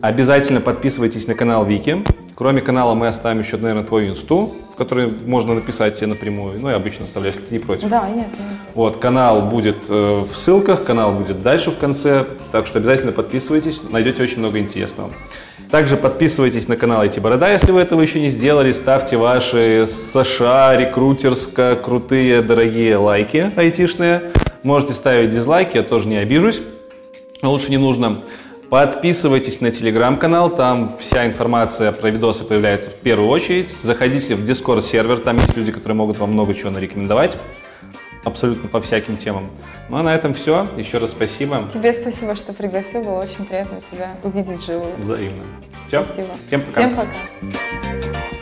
[SPEAKER 1] Обязательно подписывайтесь на канал Вики. Кроме канала мы оставим еще, наверное, твою инсту, в которой можно написать тебе напрямую. Ну, я обычно оставляю, если ты не против.
[SPEAKER 2] Да, нет, нет.
[SPEAKER 1] Вот, канал будет э, в ссылках, канал будет дальше в конце, так что обязательно подписывайтесь, найдете очень много интересного. Также подписывайтесь на канал IT Борода, если вы этого еще не сделали, ставьте ваши США рекрутерско крутые дорогие лайки айтишные. Можете ставить дизлайки, я тоже не обижусь, лучше не нужно. Подписывайтесь на телеграм-канал, там вся информация про видосы появляется в первую очередь. Заходите в Discord сервер, там есть люди, которые могут вам много чего нарекомендовать. Абсолютно по всяким темам. Ну а на этом все. Еще раз спасибо.
[SPEAKER 2] Тебе спасибо, что пригласил. Было очень приятно тебя увидеть живую.
[SPEAKER 1] Взаимно. Все.
[SPEAKER 2] Спасибо.
[SPEAKER 1] Всем пока.
[SPEAKER 2] Всем пока.